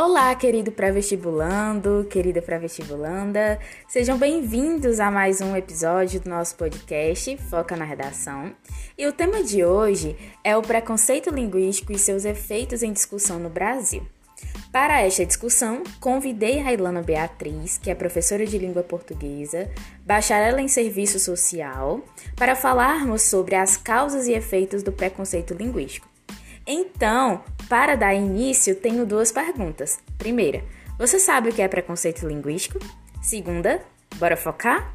Olá, querido pré-vestibulando, querida pré-vestibulanda, sejam bem-vindos a mais um episódio do nosso podcast Foca na Redação. E o tema de hoje é o preconceito linguístico e seus efeitos em discussão no Brasil. Para esta discussão, convidei Railana Beatriz, que é professora de língua portuguesa, bacharela em serviço social, para falarmos sobre as causas e efeitos do preconceito linguístico. Então, para dar início, tenho duas perguntas. Primeira, você sabe o que é preconceito linguístico? Segunda, bora focar?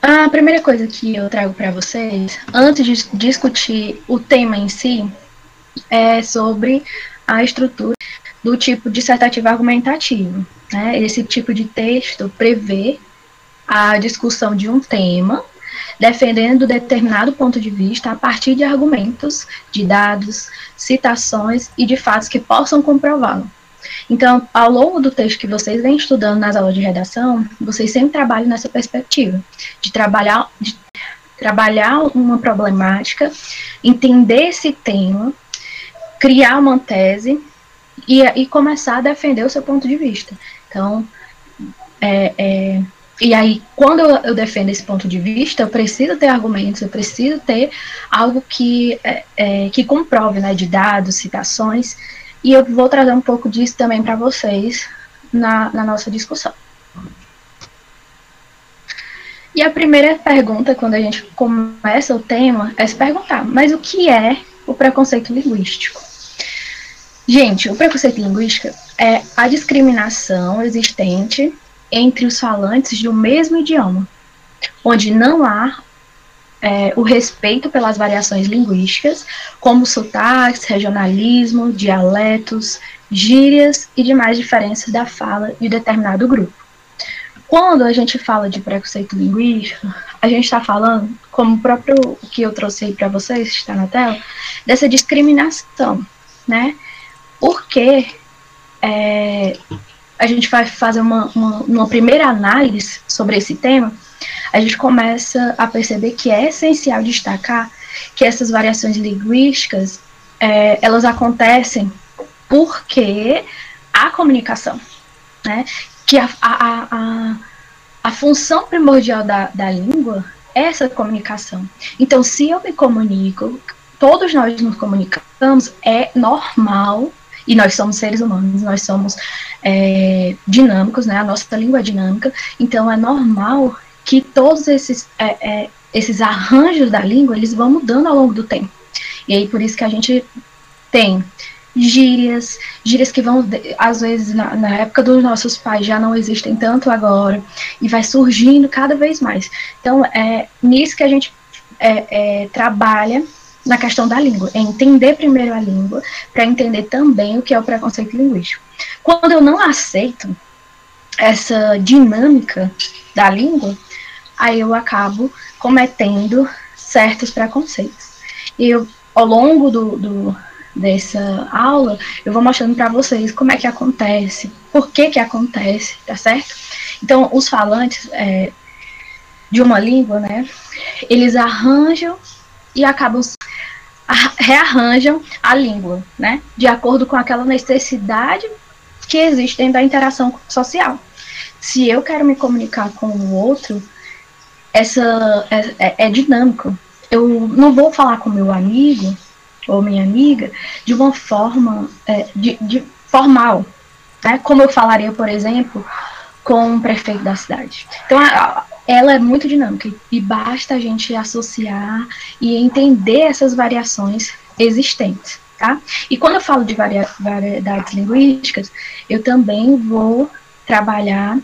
A primeira coisa que eu trago para vocês, antes de discutir o tema em si, é sobre a estrutura do tipo dissertativo argumentativo. Né? Esse tipo de texto prevê a discussão de um tema defendendo determinado ponto de vista a partir de argumentos, de dados, citações e de fatos que possam comprová-lo. Então, ao longo do texto que vocês vêm estudando nas aulas de redação, vocês sempre trabalham nessa perspectiva de trabalhar, de trabalhar uma problemática, entender esse tema, criar uma tese e, e começar a defender o seu ponto de vista. Então, é, é, e aí, quando eu, eu, defendo esse ponto de vista, eu preciso ter argumentos, eu preciso ter algo que, é, é, que comprove, né, de dados, citações, e eu vou trazer um pouco disso também para vocês na, na nossa discussão. E a primeira pergunta, quando a gente começa o tema, é se perguntar: mas o que é o preconceito linguístico? Gente, o preconceito linguístico é a discriminação existente entre os falantes de um mesmo idioma, onde não há é, o respeito pelas variações linguísticas, como sotaques, regionalismo, dialetos, gírias e demais diferenças da fala de determinado grupo. Quando a gente fala de preconceito linguístico, a gente está falando, como o próprio que eu trouxe aí para vocês, está na tela, dessa discriminação, né? Porque é, a gente vai fazer uma, uma, uma primeira análise sobre esse tema, a gente começa a perceber que é essencial destacar que essas variações linguísticas é, elas acontecem porque a comunicação, né? Que a, a, a, a função primordial da, da língua é essa comunicação. Então, se eu me comunico, todos nós nos comunicamos, é normal e nós somos seres humanos, nós somos é, dinâmicos, né? A nossa língua é dinâmica, então é normal que todos esses, é, é, esses arranjos da língua, eles vão mudando ao longo do tempo. E aí, por isso que a gente tem gírias, gírias que vão, às vezes, na, na, época dos nossos pais já não existem tanto agora, e vai surgindo cada vez mais. Então, é nisso que a gente é, é, trabalha na questão da língua, é entender primeiro a língua, para entender também o que é o preconceito linguístico. Quando eu não aceito essa dinâmica da língua, aí eu acabo cometendo certos preconceitos. E eu, ao longo do, do dessa aula, eu vou mostrando para vocês como é que acontece, por que que acontece, tá certo? Então, os falantes é, de uma língua, né, eles arranjam e acabam rearranjam a língua, né, de acordo com aquela necessidade que existe dentro da interação social. Se eu quero me comunicar com o outro, essa é, é, é dinâmico. Eu não vou falar com meu amigo ou minha amiga de uma forma é, de, de formal, né, como eu falaria, por exemplo, com o prefeito da cidade. Então, a, ela é muito dinâmica e basta a gente associar e entender essas variações existentes, tá? E quando eu falo de varia variedades linguísticas, eu também vou trabalhar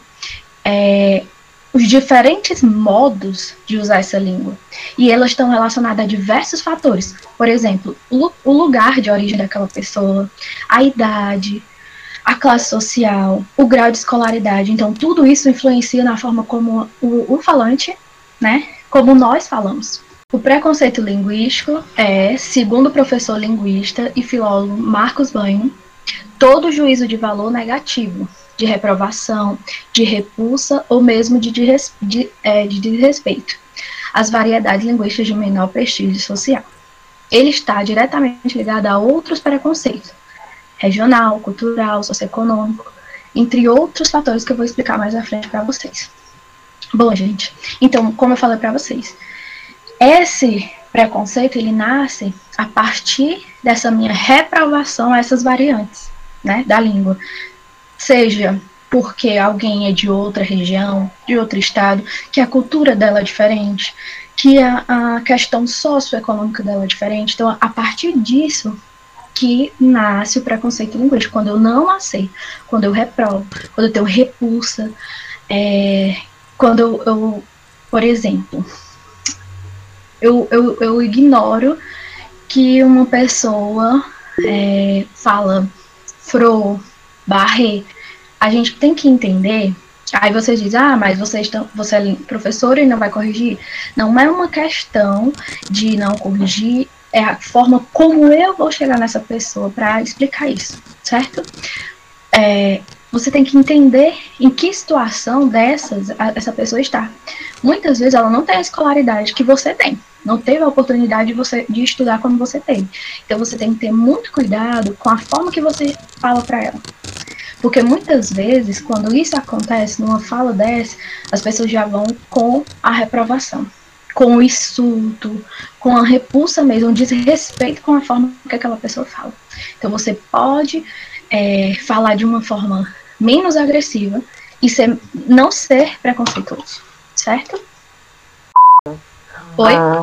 é, os diferentes modos de usar essa língua. E elas estão relacionadas a diversos fatores. Por exemplo, o, o lugar de origem daquela pessoa, a idade, a classe social, o grau de escolaridade. Então, tudo isso influencia na forma como o, o falante, né, como nós falamos. O preconceito linguístico é, segundo o professor linguista e filólogo Marcos Banho, todo juízo de valor negativo, de reprovação, de repulsa ou mesmo de, de, de, é, de desrespeito às variedades linguísticas de menor prestígio social. ele está diretamente ligado a outros preconceitos, regional, cultural, socioeconômico, entre outros fatores que eu vou explicar mais à frente para vocês. Bom, gente, então, como eu falei para vocês, esse preconceito ele nasce a partir dessa minha reprovação a essas variantes, né, da língua, seja porque alguém é de outra região, de outro estado, que a cultura dela é diferente, que a, a questão socioeconômica dela é diferente. Então, a partir disso que nasce o preconceito linguístico, quando eu não aceito, quando eu reprovo, quando eu tenho repulsa, é, quando eu, eu, por exemplo, eu, eu, eu ignoro que uma pessoa é, fala fro, barre, a gente tem que entender. Aí você diz, ah, mas você, estão, você é professora e não vai corrigir. Não é uma questão de não corrigir, é a forma como eu vou chegar nessa pessoa para explicar isso, certo? É, você tem que entender em que situação dessas a, essa pessoa está. Muitas vezes ela não tem a escolaridade que você tem, não teve a oportunidade de, você, de estudar como você teve. Então você tem que ter muito cuidado com a forma que você fala para ela. Porque muitas vezes, quando isso acontece, numa fala dessa, as pessoas já vão com a reprovação, com o insulto, com a repulsa mesmo, um desrespeito com a forma que aquela pessoa fala. Então você pode é, falar de uma forma menos agressiva e ser, não ser preconceituoso, certo? Oi? A,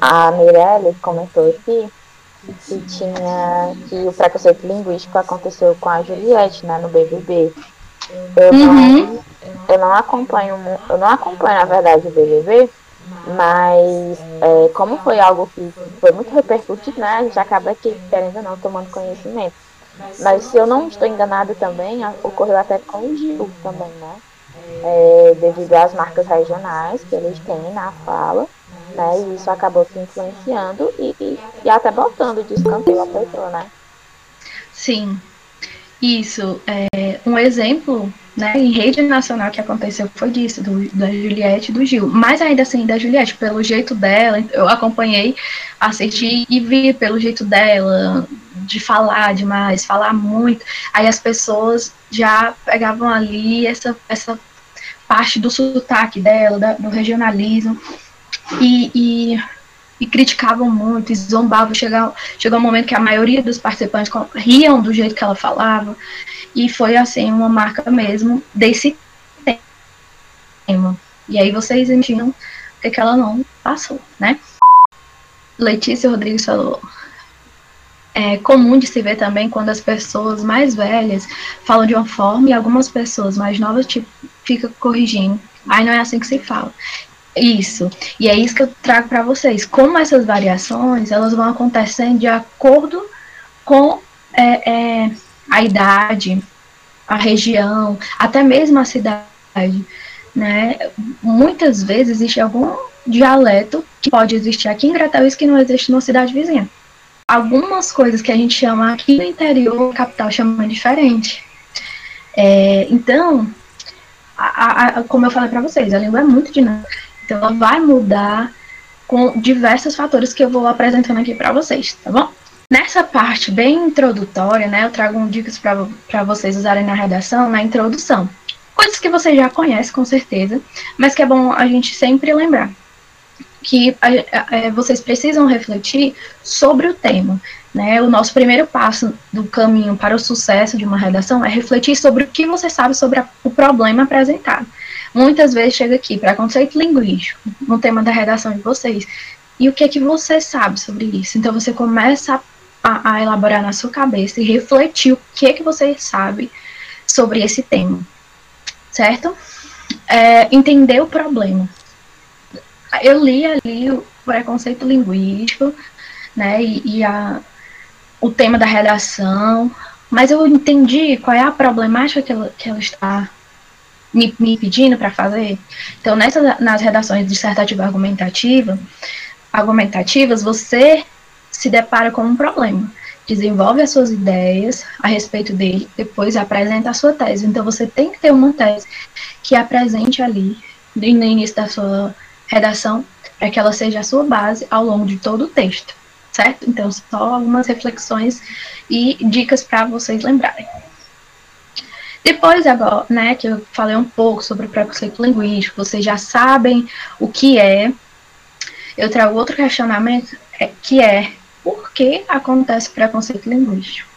a, a Mirelle comentou aqui que tinha que o preconceito linguístico aconteceu com a Juliette, né, no BBB. Eu, uhum. não, eu não acompanho, eu não acompanho na verdade o BBB, mas é, como foi algo que foi muito repercutido, né, a gente acaba aqui, querendo ou não, tomando conhecimento. Mas se eu não estou enganado também, ocorreu até com o Gil também, né? É, devido às marcas regionais que eles têm na fala né? E isso acabou se influenciando e, e, e até botando de escanteio a pessoa, né? Sim. Isso. É, um exemplo né, em rede nacional que aconteceu foi disso, do, da Juliette e do Gil. Mas ainda assim, da Juliette, pelo jeito dela, eu acompanhei, assisti e vi pelo jeito dela, de falar demais, falar muito. Aí as pessoas já pegavam ali essa, essa parte do sotaque dela, da, do regionalismo, e, e, e criticavam muito, e zombavam. Chegou, chegou um momento que a maioria dos participantes riam do jeito que ela falava, e foi assim uma marca mesmo desse tema. E aí vocês imaginam que, que ela não passou, né? Letícia Rodrigues falou. É comum de se ver também quando as pessoas mais velhas falam de uma forma e algumas pessoas mais novas tipo, ficam corrigindo. Aí não é assim que se fala. Isso. E é isso que eu trago para vocês. Como essas variações elas vão acontecendo de acordo com é, é, a idade, a região, até mesmo a cidade. Né? Muitas vezes existe algum dialeto que pode existir aqui em Grataús que não existe numa cidade vizinha. Algumas coisas que a gente chama aqui no interior, capital, chama diferente. É, então, a, a, como eu falei para vocês, a língua é muito dinâmica. Então, ela vai mudar com diversos fatores que eu vou apresentando aqui para vocês, tá bom? Nessa parte bem introdutória, né, eu trago um dicas para vocês usarem na redação, na introdução. Coisas que você já conhece, com certeza, mas que é bom a gente sempre lembrar. Que é, vocês precisam refletir sobre o tema. Né? O nosso primeiro passo do caminho para o sucesso de uma redação é refletir sobre o que você sabe sobre a, o problema apresentado muitas vezes chega aqui para conceito linguístico, no tema da redação de vocês. E o que é que você sabe sobre isso? Então você começa a, a elaborar na sua cabeça e refletir o que é que você sabe sobre esse tema, certo? É, entender o problema. Eu li ali o preconceito linguístico, né, e, e a, o tema da redação, mas eu entendi qual é a problemática que ela, que ela está me, me pedindo para fazer. Então, nessas, nas redações dissertativa argumentativa, argumentativas, você se depara com um problema. Desenvolve as suas ideias a respeito dele, depois apresenta a sua tese. Então, você tem que ter uma tese que apresente ali, no início da sua redação, para que ela seja a sua base ao longo de todo o texto. certo? Então, só algumas reflexões e dicas para vocês lembrarem. Depois, agora, né, que eu falei um pouco sobre o preconceito linguístico, vocês já sabem o que é. Eu trago outro questionamento, é, que é por que acontece preconceito linguístico?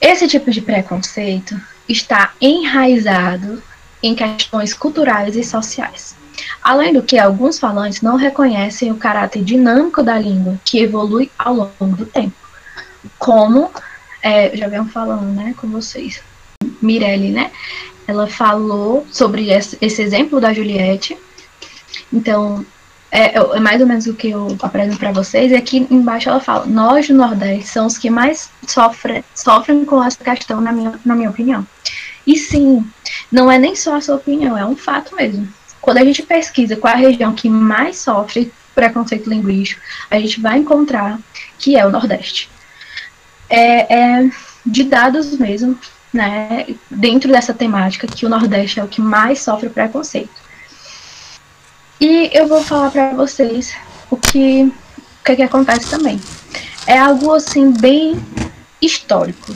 Esse tipo de preconceito está enraizado em questões culturais e sociais. Além do que, alguns falantes não reconhecem o caráter dinâmico da língua, que evolui ao longo do tempo. Como é, já venho falando né, com vocês, Mirelle, né? Ela falou sobre esse exemplo da Juliette. Então, é, é, mais ou menos o que eu apresento para vocês. E aqui embaixo ela fala: Nós do Nordeste somos os que mais sofrem, sofrem com essa questão, na minha, na minha opinião. E sim, não é nem só a sua opinião, é um fato mesmo. Quando a gente pesquisa qual é a região que mais sofre preconceito linguístico, a gente vai encontrar que é o Nordeste. É, é de dados mesmo, né, dentro dessa temática, que o Nordeste é o que mais sofre preconceito. E eu vou falar para vocês o que, o que, que acontece também. É algo assim bem histórico,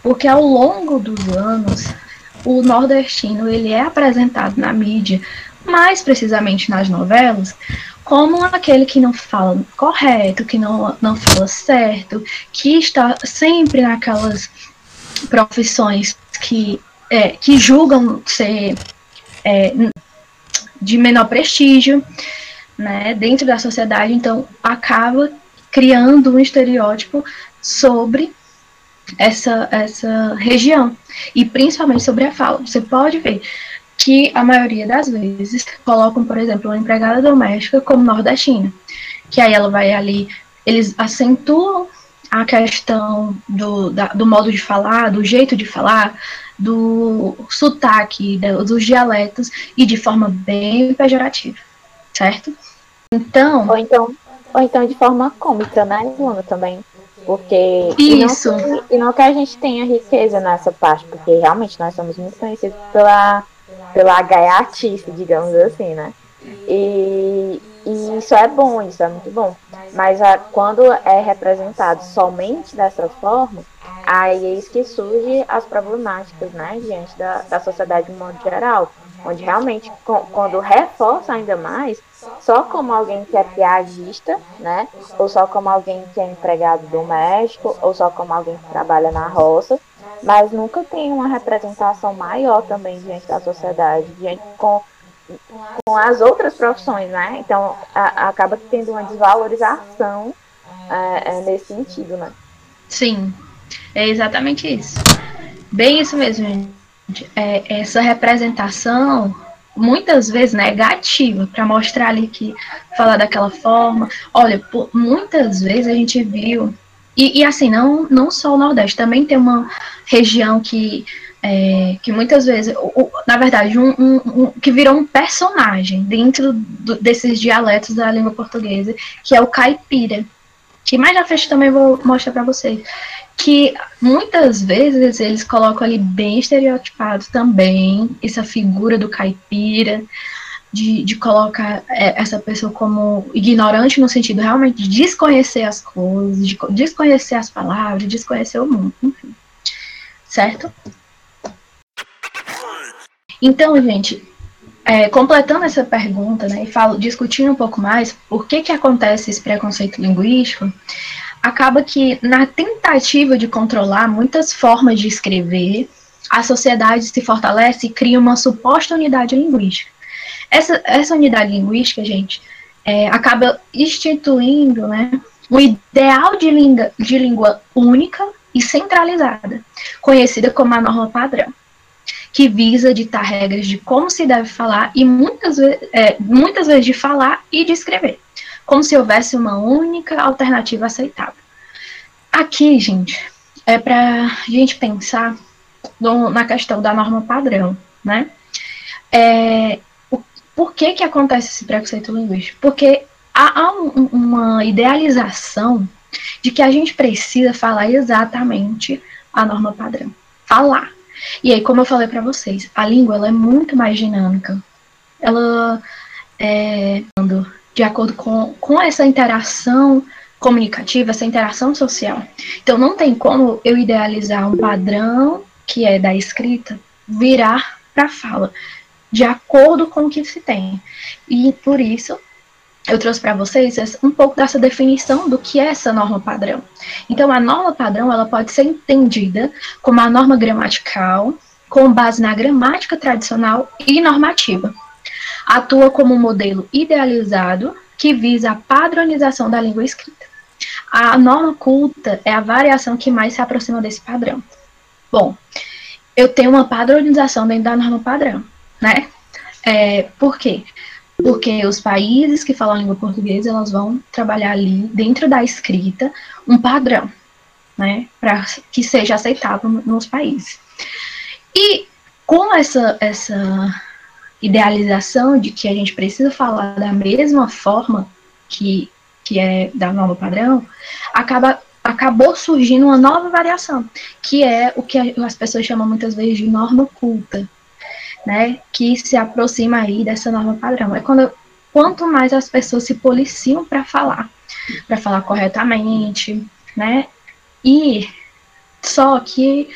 porque ao longo dos anos o nordestino ele é apresentado na mídia, mais precisamente nas novelas, como aquele que não fala correto, que não, não fala certo, que está sempre naquelas profissões que, é, que julgam ser é, de menor prestígio né, dentro da sociedade, então acaba criando um estereótipo sobre essa, essa região, e principalmente sobre a fala. Você pode ver que a maioria das vezes colocam, por exemplo, uma empregada doméstica como nordestina, que aí ela vai ali, eles acentuam a questão do, da, do modo de falar, do jeito de falar, do sotaque, dos dialetos, e de forma bem pejorativa, certo? Então. Ou então, ou então de forma cômica, né, Luana, também. Porque. Isso. E não, que, e não que a gente tenha riqueza nessa parte, porque realmente nós somos muito conhecidos pela, pela gaiatice, digamos assim, né? E, e isso é bom, isso é muito bom. Mas a, quando é representado somente dessa forma, aí é isso que surge as problemáticas, né, diante da, da sociedade de modo geral. Onde realmente, com, quando reforça ainda mais, só como alguém que é piadista, né? Ou só como alguém que é empregado doméstico, ou só como alguém que trabalha na roça, mas nunca tem uma representação maior também diante da sociedade, diante com, com as outras profissões, né? Então a, acaba tendo uma desvalorização é, é, nesse sentido, né? Sim, é exatamente isso. Bem isso mesmo, gente. É, essa representação muitas vezes negativa para mostrar ali que falar daquela forma. Olha, por, muitas vezes a gente viu e, e, assim não não só o Nordeste, também tem uma região que é, que muitas vezes, o, na verdade, um, um, um, que virou um personagem dentro do, desses dialetos da língua portuguesa, que é o caipira, que mais na frente também vou mostrar para vocês que muitas vezes eles colocam ali bem estereotipado também essa figura do caipira, de, de colocar é, essa pessoa como ignorante no sentido realmente de desconhecer as coisas, de desconhecer as palavras, de desconhecer o mundo, enfim. Certo? Então, gente, é, completando essa pergunta, né, e falo, discutindo um pouco mais por que, que acontece esse preconceito linguístico, acaba que na tentativa de controlar muitas formas de escrever, a sociedade se fortalece e cria uma suposta unidade linguística. Essa, essa unidade linguística, gente, é, acaba instituindo né, um ideal de língua, de língua única e centralizada, conhecida como a norma padrão, que visa ditar regras de como se deve falar e muitas, é, muitas vezes de falar e de escrever como se houvesse uma única alternativa aceitável. Aqui, gente, é para a gente pensar no, na questão da norma padrão, né? É, o, por que que acontece esse preconceito linguístico? Porque há, há um, uma idealização de que a gente precisa falar exatamente a norma padrão. Falar. E aí, como eu falei para vocês, a língua ela é muito mais dinâmica. Ela é de acordo com, com essa interação comunicativa, essa interação social. Então não tem como eu idealizar um padrão que é da escrita virar para fala, de acordo com o que se tem. E por isso eu trouxe para vocês um pouco dessa definição do que é essa norma padrão. Então, a norma padrão ela pode ser entendida como a norma gramatical, com base na gramática tradicional e normativa. Atua como um modelo idealizado que visa a padronização da língua escrita. A norma culta é a variação que mais se aproxima desse padrão. Bom, eu tenho uma padronização dentro da norma padrão, né? É, por quê? Porque os países que falam a língua portuguesa, elas vão trabalhar ali, dentro da escrita, um padrão, né? Para que seja aceitável nos países. E com essa, essa idealização de que a gente precisa falar da mesma forma que, que é da nova padrão, acaba acabou surgindo uma nova variação, que é o que as pessoas chamam muitas vezes de norma culta, né, que se aproxima aí dessa norma padrão. É quando quanto mais as pessoas se policiam para falar, para falar corretamente, né? E só que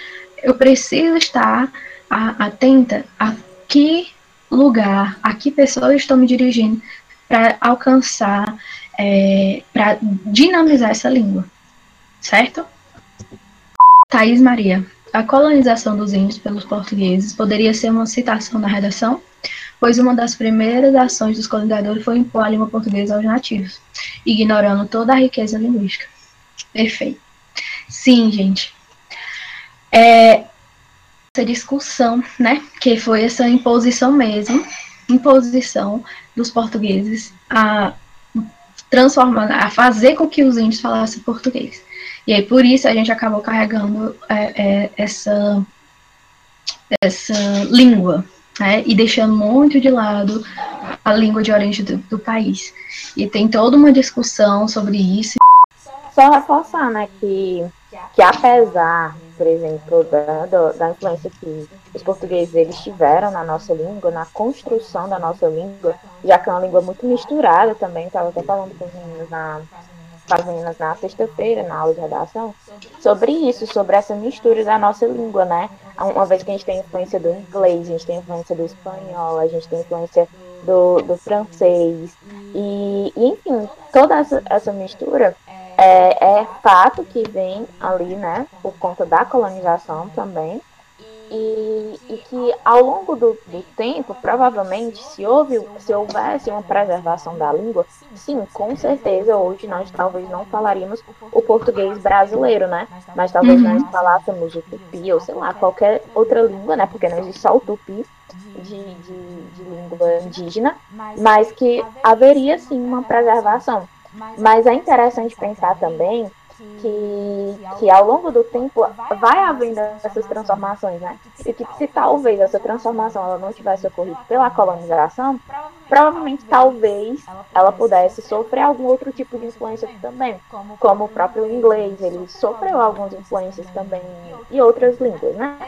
eu preciso estar atenta a que lugar, a que pessoas estou me dirigindo para alcançar, é, para dinamizar essa língua, certo? Thaís Maria, a colonização dos índios pelos portugueses poderia ser uma citação na redação, pois uma das primeiras ações dos colonizadores foi impor a língua portuguesa aos nativos, ignorando toda a riqueza linguística. Perfeito. Sim, gente. É, essa discussão, né, que foi essa imposição mesmo, imposição dos portugueses a transformar, a fazer com que os índios falassem português. E aí por isso a gente acabou carregando é, é, essa essa língua, né, e deixando muito de lado a língua de origem do, do país. E tem toda uma discussão sobre isso. Só reforçar, né, que que apesar, por exemplo, da, da influência que os portugueses eles tiveram na nossa língua, na construção da nossa língua, já que é uma língua muito misturada também, estava até falando com os meninos na, com as meninas na sexta-feira, na aula de redação, sobre isso, sobre essa mistura da nossa língua, né? Uma vez que a gente tem influência do inglês, a gente tem influência do espanhol, a gente tem influência do, do francês, e, e enfim, toda essa, essa mistura é, é fato que vem ali, né, por conta da colonização também, e, e, que ao longo do, do, tempo, provavelmente, se, houve, se houvesse uma preservação da língua, sim, com certeza hoje nós talvez não falaríamos o português brasileiro, né? Mas talvez uhum. nós falássemos o tupi ou sei lá, qualquer outra língua, né? Porque não existe só o tupi de, de, de língua indígena, mas que haveria sim uma preservação. Mas é interessante pensar também que, que ao longo do tempo vai havendo essas transformações, né? E que se talvez essa transformação ela não tivesse ocorrido pela colonização, provavelmente talvez ela pudesse sofrer algum outro tipo de influência também, como o próprio inglês, ele sofreu algumas influências também e outras línguas, né?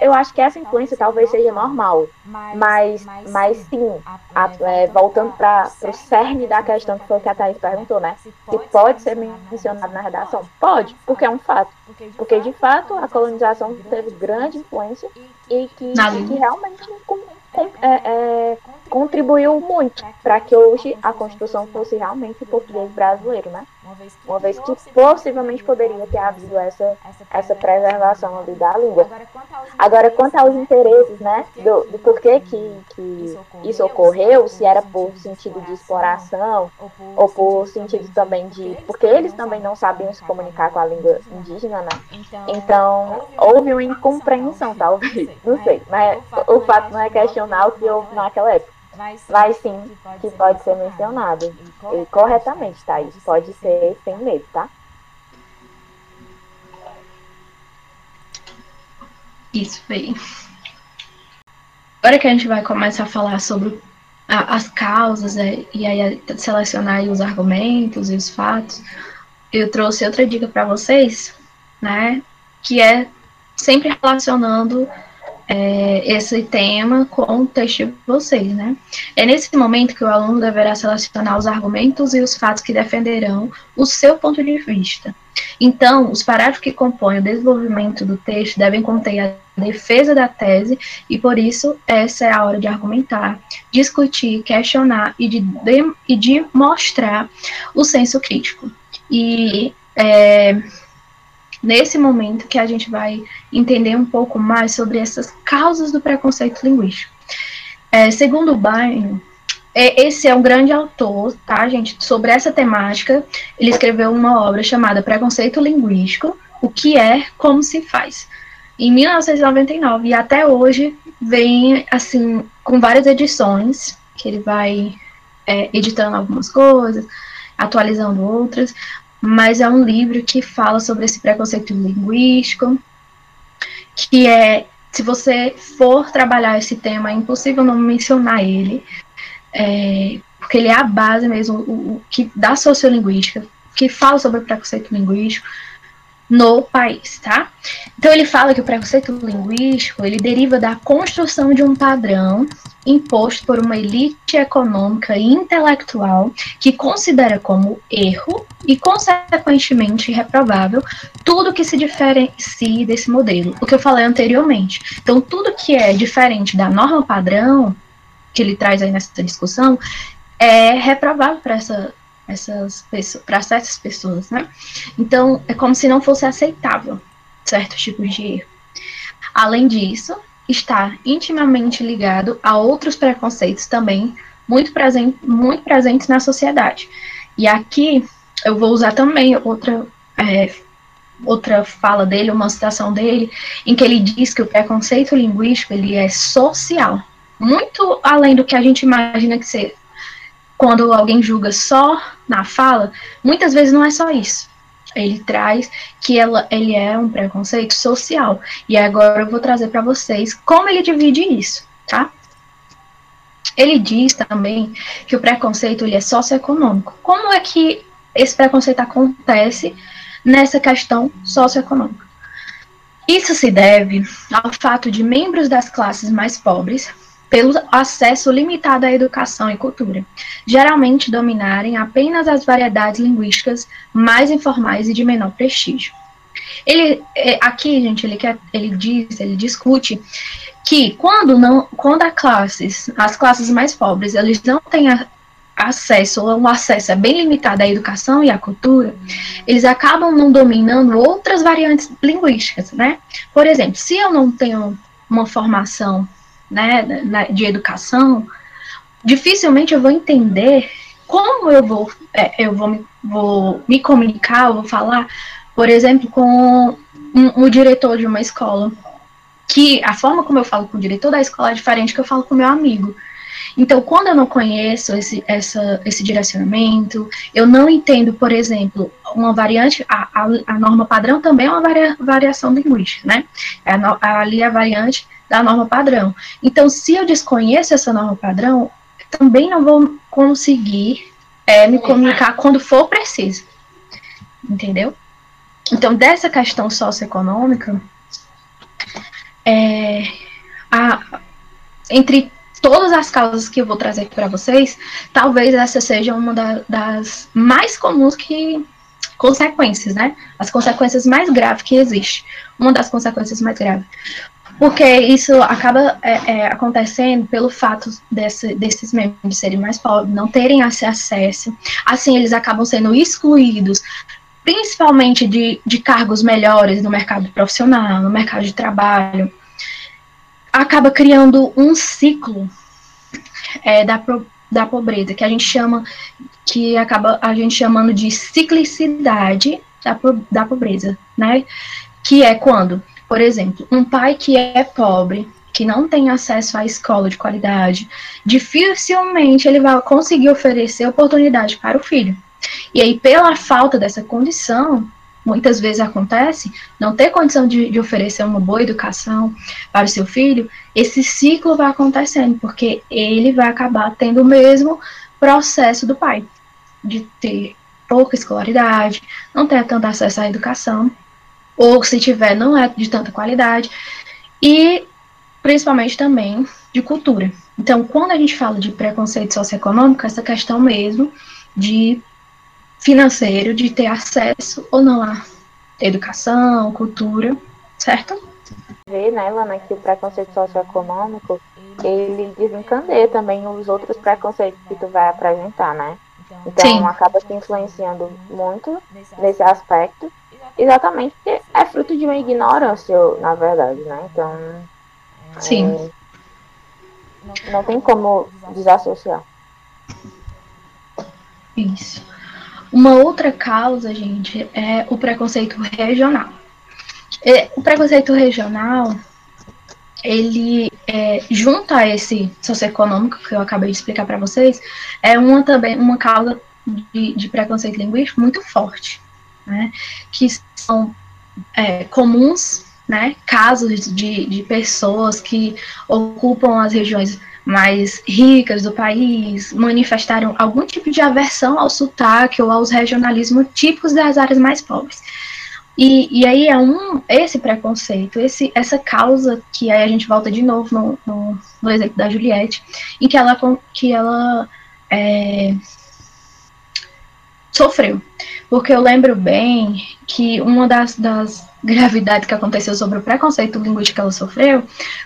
Eu acho que essa influência talvez seja normal, mas, mas sim, a, é, voltando para o cerne da questão que foi o que a Thaís perguntou, né? Se pode ser mencionado na redação? Pode, porque é um fato. Porque de fato a colonização teve grande influência e que, e que realmente é, é, contribuiu muito para que hoje a Constituição fosse realmente português brasileiro, né? Uma vez que possivelmente poderia ter havido essa, essa preservação ali da língua. Agora, quanto aos interesses, né, do, do porquê que, que isso ocorreu, se era por sentido de exploração ou por sentido também de. porque eles também não sabiam se comunicar com a língua indígena, né? Então, houve uma incompreensão, talvez, não sei, mas o fato não é questionar o que houve naquela época. Mas sim, que pode ser mencionado. E corretamente, tá? Isso pode ser sem medo, tá? Isso bem. Agora que a gente vai começar a falar sobre a, as causas é, e aí selecionar os argumentos e os fatos, eu trouxe outra dica para vocês, né? Que é sempre relacionando é, esse tema com o texto de vocês, né? É nesse momento que o aluno deverá selecionar os argumentos e os fatos que defenderão o seu ponto de vista. Então, os parágrafos que compõem o desenvolvimento do texto devem conter a defesa da tese e, por isso, essa é a hora de argumentar, discutir, questionar e de, de, e de mostrar o senso crítico. E é, nesse momento que a gente vai entender um pouco mais sobre essas causas do preconceito linguístico. É, segundo Bain, é, esse é um grande autor, tá, gente, sobre essa temática. Ele escreveu uma obra chamada Preconceito Linguístico, o que é, como se faz, em 1999, e até hoje vem, assim, com várias edições, que ele vai é, editando algumas coisas, atualizando outras, mas é um livro que fala sobre esse preconceito linguístico, que é, se você for trabalhar esse tema, é impossível não mencionar ele, é, porque ele é a base mesmo o, o, que da sociolinguística, que fala sobre o preconceito linguístico, no país, tá? Então ele fala que o preconceito linguístico, ele deriva da construção de um padrão imposto por uma elite econômica e intelectual que considera como erro e consequentemente reprovável tudo que se diferencie desse modelo, o que eu falei anteriormente. Então tudo que é diferente da norma padrão que ele traz aí nessa discussão é reprovável para essa essas pessoas, para certas pessoas, né? Então, é como se não fosse aceitável certos tipos de erro. Além disso, está intimamente ligado a outros preconceitos também muito, presente, muito presentes na sociedade. E aqui eu vou usar também outra, é, outra fala dele, uma citação dele, em que ele diz que o preconceito linguístico ele é social, muito além do que a gente imagina que ser quando alguém julga só na fala, muitas vezes não é só isso. Ele traz que ela, ele é um preconceito social. E agora eu vou trazer para vocês como ele divide isso, tá? Ele diz também que o preconceito ele é socioeconômico. Como é que esse preconceito acontece nessa questão socioeconômica? Isso se deve ao fato de membros das classes mais pobres pelo acesso limitado à educação e cultura, geralmente dominarem apenas as variedades linguísticas mais informais e de menor prestígio. Ele é, aqui, gente, ele quer, ele diz, ele discute que quando não, quando as classes, as classes mais pobres, eles não têm a, acesso ou um acesso é bem limitado à educação e à cultura, eles acabam não dominando outras variantes linguísticas, né? Por exemplo, se eu não tenho uma formação né, de educação, dificilmente eu vou entender como eu vou, é, eu vou me, vou me comunicar, vou falar, por exemplo, com um, um, diretor de uma escola, que a forma como eu falo com o diretor da escola é diferente que eu falo com meu amigo. Então, quando eu não conheço esse, essa, esse direcionamento, eu não entendo, por exemplo, uma variante, a, a, a norma padrão também é uma varia, variação linguística, né? É a, ali a variante da norma padrão. Então, se eu desconheço essa norma padrão, também não vou conseguir é, me comunicar quando for preciso. Entendeu? Então, dessa questão socioeconômica, é, a, entre todas as causas que eu vou trazer para vocês, talvez essa seja uma da, das mais comuns que consequências, né? As consequências mais graves que existe. Uma das consequências mais graves. Porque isso acaba é, é, acontecendo pelo fato desse, desses membros serem mais pobres, não terem esse acesso. Assim, eles acabam sendo excluídos, principalmente de, de cargos melhores no mercado profissional, no mercado de trabalho. Acaba criando um ciclo é, da, da pobreza, que a gente chama, que acaba a gente chamando de ciclicidade da, da pobreza, né? Que é quando por exemplo, um pai que é pobre, que não tem acesso à escola de qualidade, dificilmente ele vai conseguir oferecer oportunidade para o filho. E aí, pela falta dessa condição, muitas vezes acontece, não ter condição de, de, oferecer uma boa educação para o seu filho, esse ciclo vai acontecendo, porque ele vai acabar tendo o mesmo processo do pai, de ter pouca escolaridade, não ter tanto acesso à educação, ou se tiver, não é de tanta qualidade. E principalmente também de cultura. Então, quando a gente fala de preconceito socioeconômico, essa questão mesmo de financeiro, de ter acesso ou não à educação, cultura, certo? Vê, né, Lana, que o preconceito socioeconômico, ele desencandeia também os outros preconceitos que tu vai apresentar, né? Então Sim. acaba te influenciando muito nesse aspecto, exatamente porque é fruto de uma ignorância, na verdade, né? Então. Sim. É, não tem como desassociar. Isso. Uma outra causa, gente, é o preconceito regional. É, o preconceito regional, ele é, junto a esse socioeconômico que eu acabei de explicar para vocês, é uma também uma causa de, de preconceito linguístico muito forte, né? Que são é, comuns, né? Casos de, de pessoas que ocupam as regiões mais ricas do país manifestaram algum tipo de aversão ao sotaque ou aos regionalismos típicos das áreas mais pobres. E, e aí é um esse preconceito, esse, essa causa que aí a gente volta de novo no, no, no exemplo da Juliette, em que ela, que ela é, sofreu. Porque eu lembro bem que uma das, das gravidades que aconteceu sobre o preconceito linguístico que ela sofreu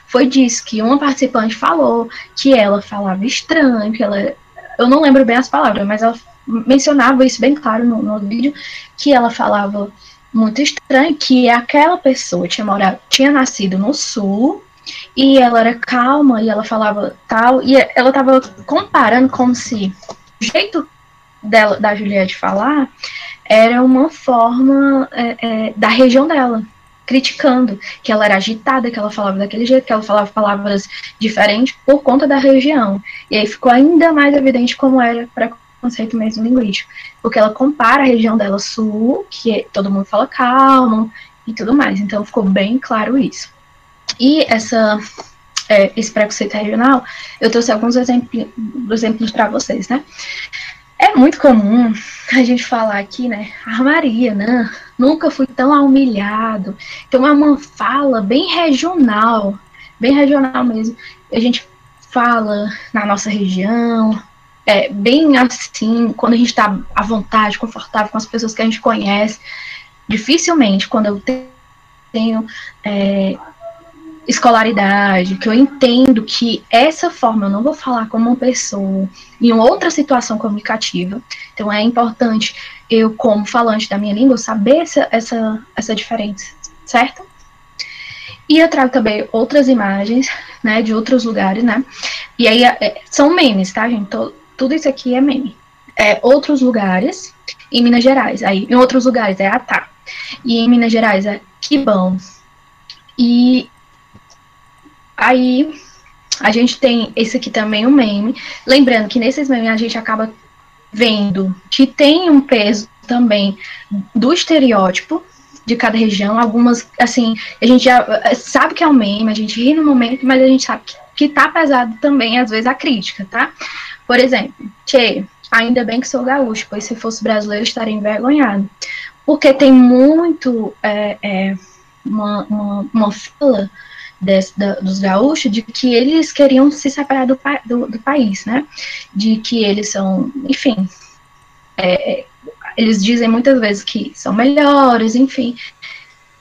foi disso, que uma participante falou que ela falava estranho, que ela. Eu não lembro bem as palavras, mas ela mencionava isso bem claro no, no vídeo, que ela falava muito estranho que aquela pessoa tinha morado, tinha nascido no sul e ela era calma e ela falava tal e ela estava comparando como se o jeito dela da Juliette falar era uma forma é, é, da região dela criticando que ela era agitada, que ela falava daquele jeito, que ela falava palavras diferentes por conta da região. E aí ficou ainda mais evidente como era para conceito mesmo linguístico, porque ela compara a região dela sul, que todo mundo fala calmo e tudo mais. Então ficou bem claro isso. E essa é, esse preconceito regional, eu trouxe alguns exemplos, exemplos para vocês, né? É muito comum a gente falar aqui, né? A Maria, né? Nunca fui tão humilhado. Então é uma fala bem regional, bem regional mesmo. A gente fala na nossa região, é, bem assim, quando a gente está à vontade, confortável com as pessoas que a gente conhece. Dificilmente, quando eu tenho é, escolaridade, que eu entendo que essa forma eu não vou falar como uma pessoa em outra situação comunicativa. Então é importante eu, como falante da minha língua, saber essa, essa, essa diferença, certo? E eu trago também outras imagens, né, de outros lugares, né? E aí é, são memes, tá, gente? Tô, tudo isso aqui é meme. É, outros lugares, em Minas Gerais. Aí, em outros lugares é Atá. E em Minas Gerais é Que bom. E aí a gente tem esse aqui também, um meme. Lembrando que nesses memes a gente acaba vendo que tem um peso também do estereótipo de cada região. Algumas, assim, a gente já eh, sabe que é um meme, a gente ri no momento, mas a gente sabe que, que tá pesado também, às vezes, a crítica, tá? Por exemplo, Tchê, ainda bem que sou gaúcho, pois se fosse brasileiro estaria envergonhado. Porque tem muito é, é, uma, uma, uma fala da, dos gaúchos de que eles queriam se separar do, do, do país, né? De que eles são, enfim, é, é, eles dizem muitas vezes que são melhores, enfim.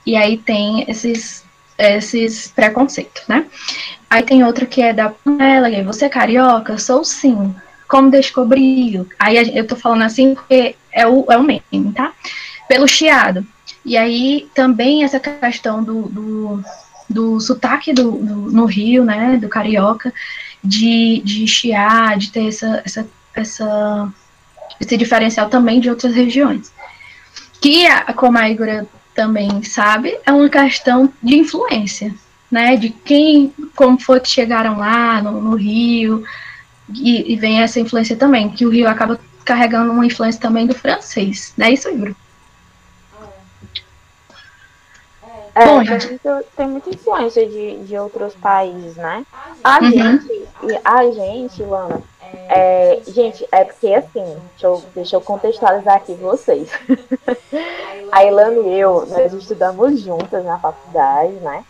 E aí tem esses, esses preconceitos, né? Aí tem outro que é da panela, e aí você é carioca? Sou sim. Como descobriu? Aí eu tô falando assim porque é o, é o meme, tá? Pelo chiado. E aí também essa questão do, do, do sotaque do, do, no Rio, né? Do carioca, de, de chiar, de ter essa, essa, essa, esse diferencial também de outras regiões. Que, como a Igor também sabe, é uma questão de influência né, de quem, como foi que chegaram lá no, no Rio, e, e, vem essa influência também, que o Rio acaba carregando uma influência também do francês, né, isso, Ibro? É, Bom, tem, muito, tem muita influência de, de outros países, né? A uhum. gente, a gente, Lana, é, gente, é porque assim, deixa eu, deixa eu contextualizar aqui vocês. a Ilana e eu, nós estudamos juntas na faculdade, né?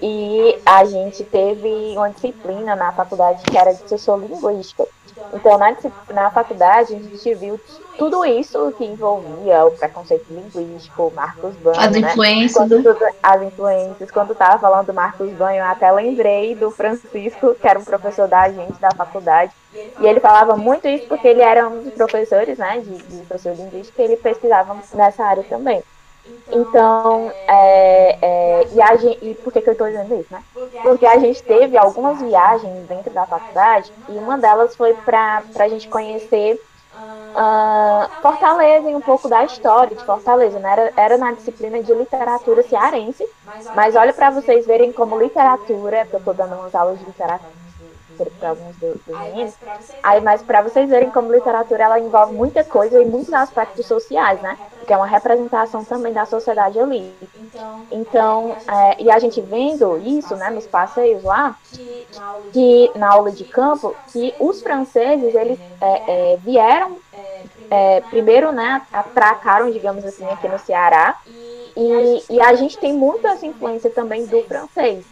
e a gente teve uma disciplina na faculdade que era de sociolinguística. Então, na, na faculdade, a gente viu tudo isso que envolvia o preconceito linguístico, Marcos Banho. As né? influências. Quando, as influências. Quando estava falando do Marcos Banho, eu até lembrei do Francisco, que era um professor da gente da faculdade. E ele falava muito isso porque ele era um dos professores né, de, de sociolinguística e ele pesquisava nessa área também. Então, é, é, e, a gente, e por que, que eu estou dizendo isso, né? Porque a gente teve algumas viagens dentro da faculdade e uma delas foi para a gente conhecer uh, Fortaleza e um pouco da história de Fortaleza. Né? Era, era na disciplina de literatura cearense, mas olha para vocês verem como literatura, eu estou dando umas aulas de literatura para alguns dos, meninos. Aí, mas para vocês verem como literatura ela envolve muita coisa e muitos aspectos sociais, né? Que é uma representação também da sociedade ali. Então, é, e a gente vendo isso, né, nos passeios lá, que na aula de campo, que os franceses eles é, é, vieram é, primeiro, né, atracaram, digamos assim, aqui no Ceará. E, e a gente tem muita essa influência também do francês.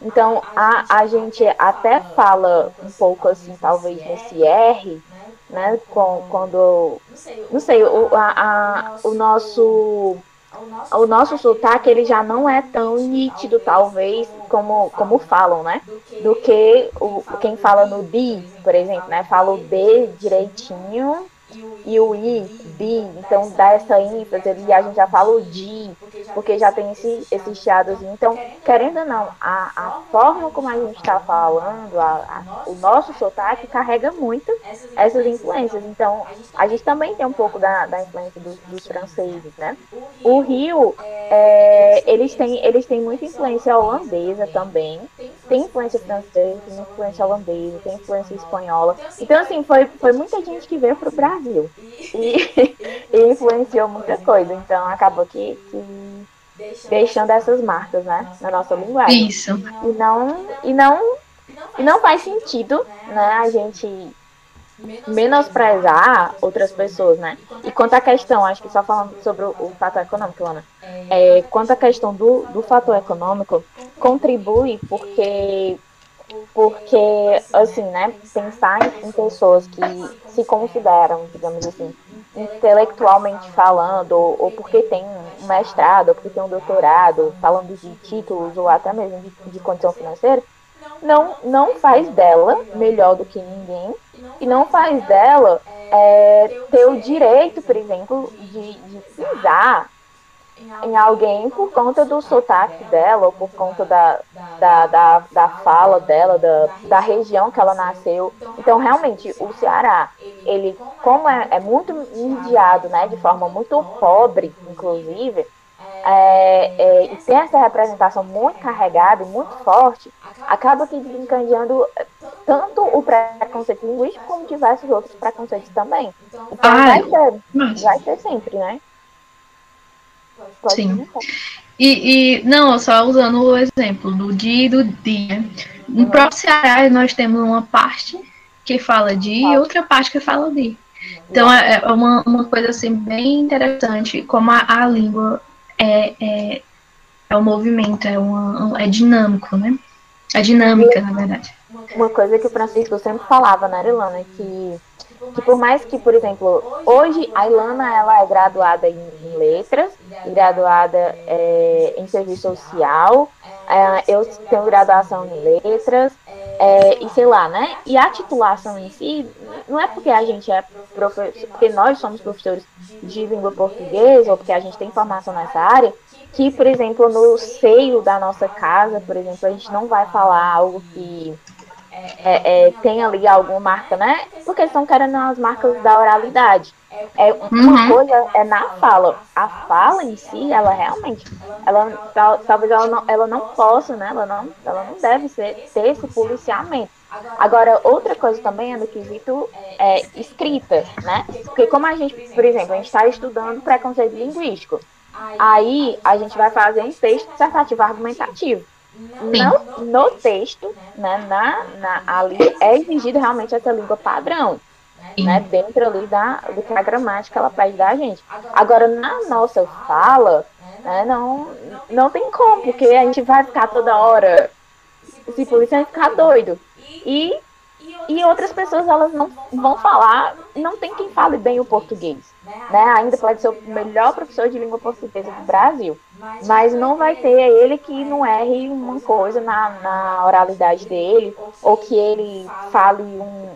Então, a, a gente até fala um pouco assim, talvez nesse R, né? Com, quando. Não sei, o, a, a, o nosso. O nosso sotaque ele já não é tão nítido, talvez, como, como falam, né? Do que o, quem fala no D, por exemplo, né? Fala o D direitinho e o I, bi, então dá essa ênfase ali, a gente já fala o di, porque já tem esse, esse chiados. Então, querendo ou não, a, a forma como a gente está falando, a, a, o nosso sotaque carrega muito essas influências. Então, a gente também tem um pouco da, da influência dos, dos franceses, né? O Rio, é, eles, têm, eles têm muita influência holandesa também, tem influência francesa, tem influência holandesa, tem influência espanhola. Então, assim, foi, foi muita gente que veio para o Brasil e, e, influenciou muita coisa. Então, acabou que, que deixando essas marcas, né, na nossa linguagem. Isso. E não, e não, e não faz sentido, né, a gente menosprezar outras pessoas, né? E quanto à questão, acho que só falando sobre o, o fator econômico, Ana, é, quanto à questão do, do fator econômico, contribui porque porque assim, né, pensar em pessoas que se consideram, digamos assim, intelectualmente falando, ou, porque tem um mestrado, ou porque tem um doutorado, falando de títulos ou até mesmo de, de condição financeira, não, não faz dela melhor do que ninguém e não faz dela é, ter o direito, por exemplo, de, de pisar em alguém por conta do sotaque dela, ou por conta da, da, da, da fala dela, da, da região que ela nasceu. Então, realmente, o Ceará, ele, como é, é muito mediado, né, de forma muito pobre, inclusive, é, é, e tem essa representação muito carregada e muito forte, acaba que desencadeando tanto o preconceito linguístico como diversos outros preconceitos também. Então vai ter, vai ter sempre, né? Pode Sim. E, e, não, só usando o exemplo do dia e do dia. No uhum. próprio Ceará, nós temos uma parte que fala de e outra parte que fala de. Então, é, é uma, uma coisa assim bem interessante como a, a língua é, é, é um movimento, é, uma, é dinâmico, né? É dinâmica, na verdade. Uma coisa que o Francisco sempre falava, né, Ilana, que, que por mais que, por exemplo, hoje a Ilana ela é graduada em, em letras, graduada é, em serviço social, é, eu tenho graduação em letras, é, e sei lá, né? E a titulação em si, não é porque a gente é professor, porque nós somos professores de língua portuguesa, ou porque a gente tem formação nessa área, que, por exemplo, no seio da nossa casa, por exemplo, a gente não vai falar algo que é, é, tem ali alguma marca, né? Porque estão querendo as marcas da oralidade. É, uma uhum. coisa é na fala. A fala em si, ela realmente, ela tal, talvez ela não, ela não possa, né? Ela não, ela não deve ser, ter esse policiamento. Agora, outra coisa também é no quesito é, escrita, né? Porque como a gente, por exemplo, a gente está estudando preconceito linguístico, aí a gente vai fazer um texto dissertativo argumentativo. Não, no texto, né, na, na, ali é exigido realmente essa língua padrão. Né, dentro ali da, do que a gramática ela pede da gente. Agora, na nossa fala, Né? Não, não tem como, porque a gente vai ficar toda hora. Se polícia vai ficar doido. E, e outras pessoas elas não vão falar, não tem quem fale bem o português. Né? Ainda pode ser o melhor professor de língua portuguesa do Brasil. Mas não vai ter ele que não erre uma coisa na, na oralidade dele, ou que ele fale um,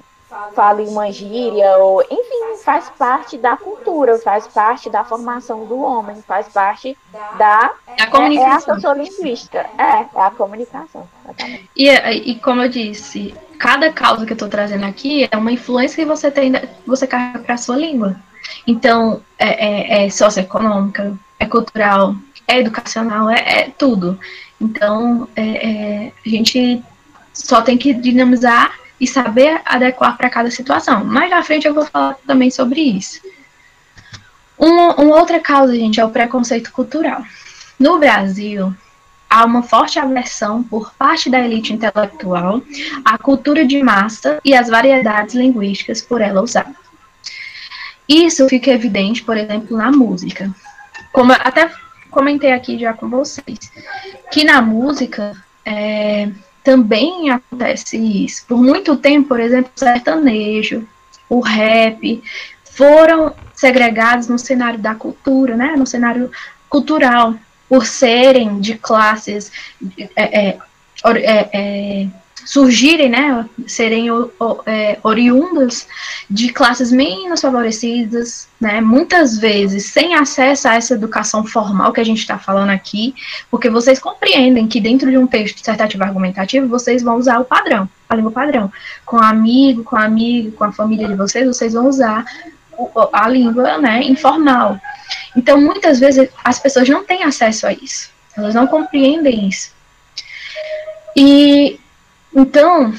fale uma gíria, ou enfim, faz parte da cultura, faz parte da formação do homem, faz parte da a comunicação. É, é a sociolinguística, é, é a comunicação. E, e como eu disse, cada causa que eu estou trazendo aqui é uma influência que você tem, você carrega para a sua língua. Então, é, é, é socioeconômica, é cultural, é educacional, é, é tudo. Então, é, é, a gente só tem que dinamizar e saber adequar para cada situação. Mais na frente eu vou falar também sobre isso. Uma, uma outra causa, gente, é o preconceito cultural. No Brasil, há uma forte aversão por parte da elite intelectual à cultura de massa e às variedades linguísticas por ela usada. Isso fica evidente, por exemplo, na música. Como até comentei aqui já com vocês, que na música é, também acontece isso. Por muito tempo, por exemplo, o sertanejo, o rap, foram segregados no cenário da cultura, né, no cenário cultural, por serem de classes é, é, é, é surgirem, né, serem o, o, é, oriundas de classes menos favorecidas, né, muitas vezes sem acesso a essa educação formal que a gente está falando aqui, porque vocês compreendem que dentro de um texto dissertativo argumentativo vocês vão usar o padrão, a língua padrão, com amigo, com amigo, com a família de vocês, vocês vão usar a língua, né, informal. Então, muitas vezes as pessoas não têm acesso a isso, elas não compreendem isso. E então,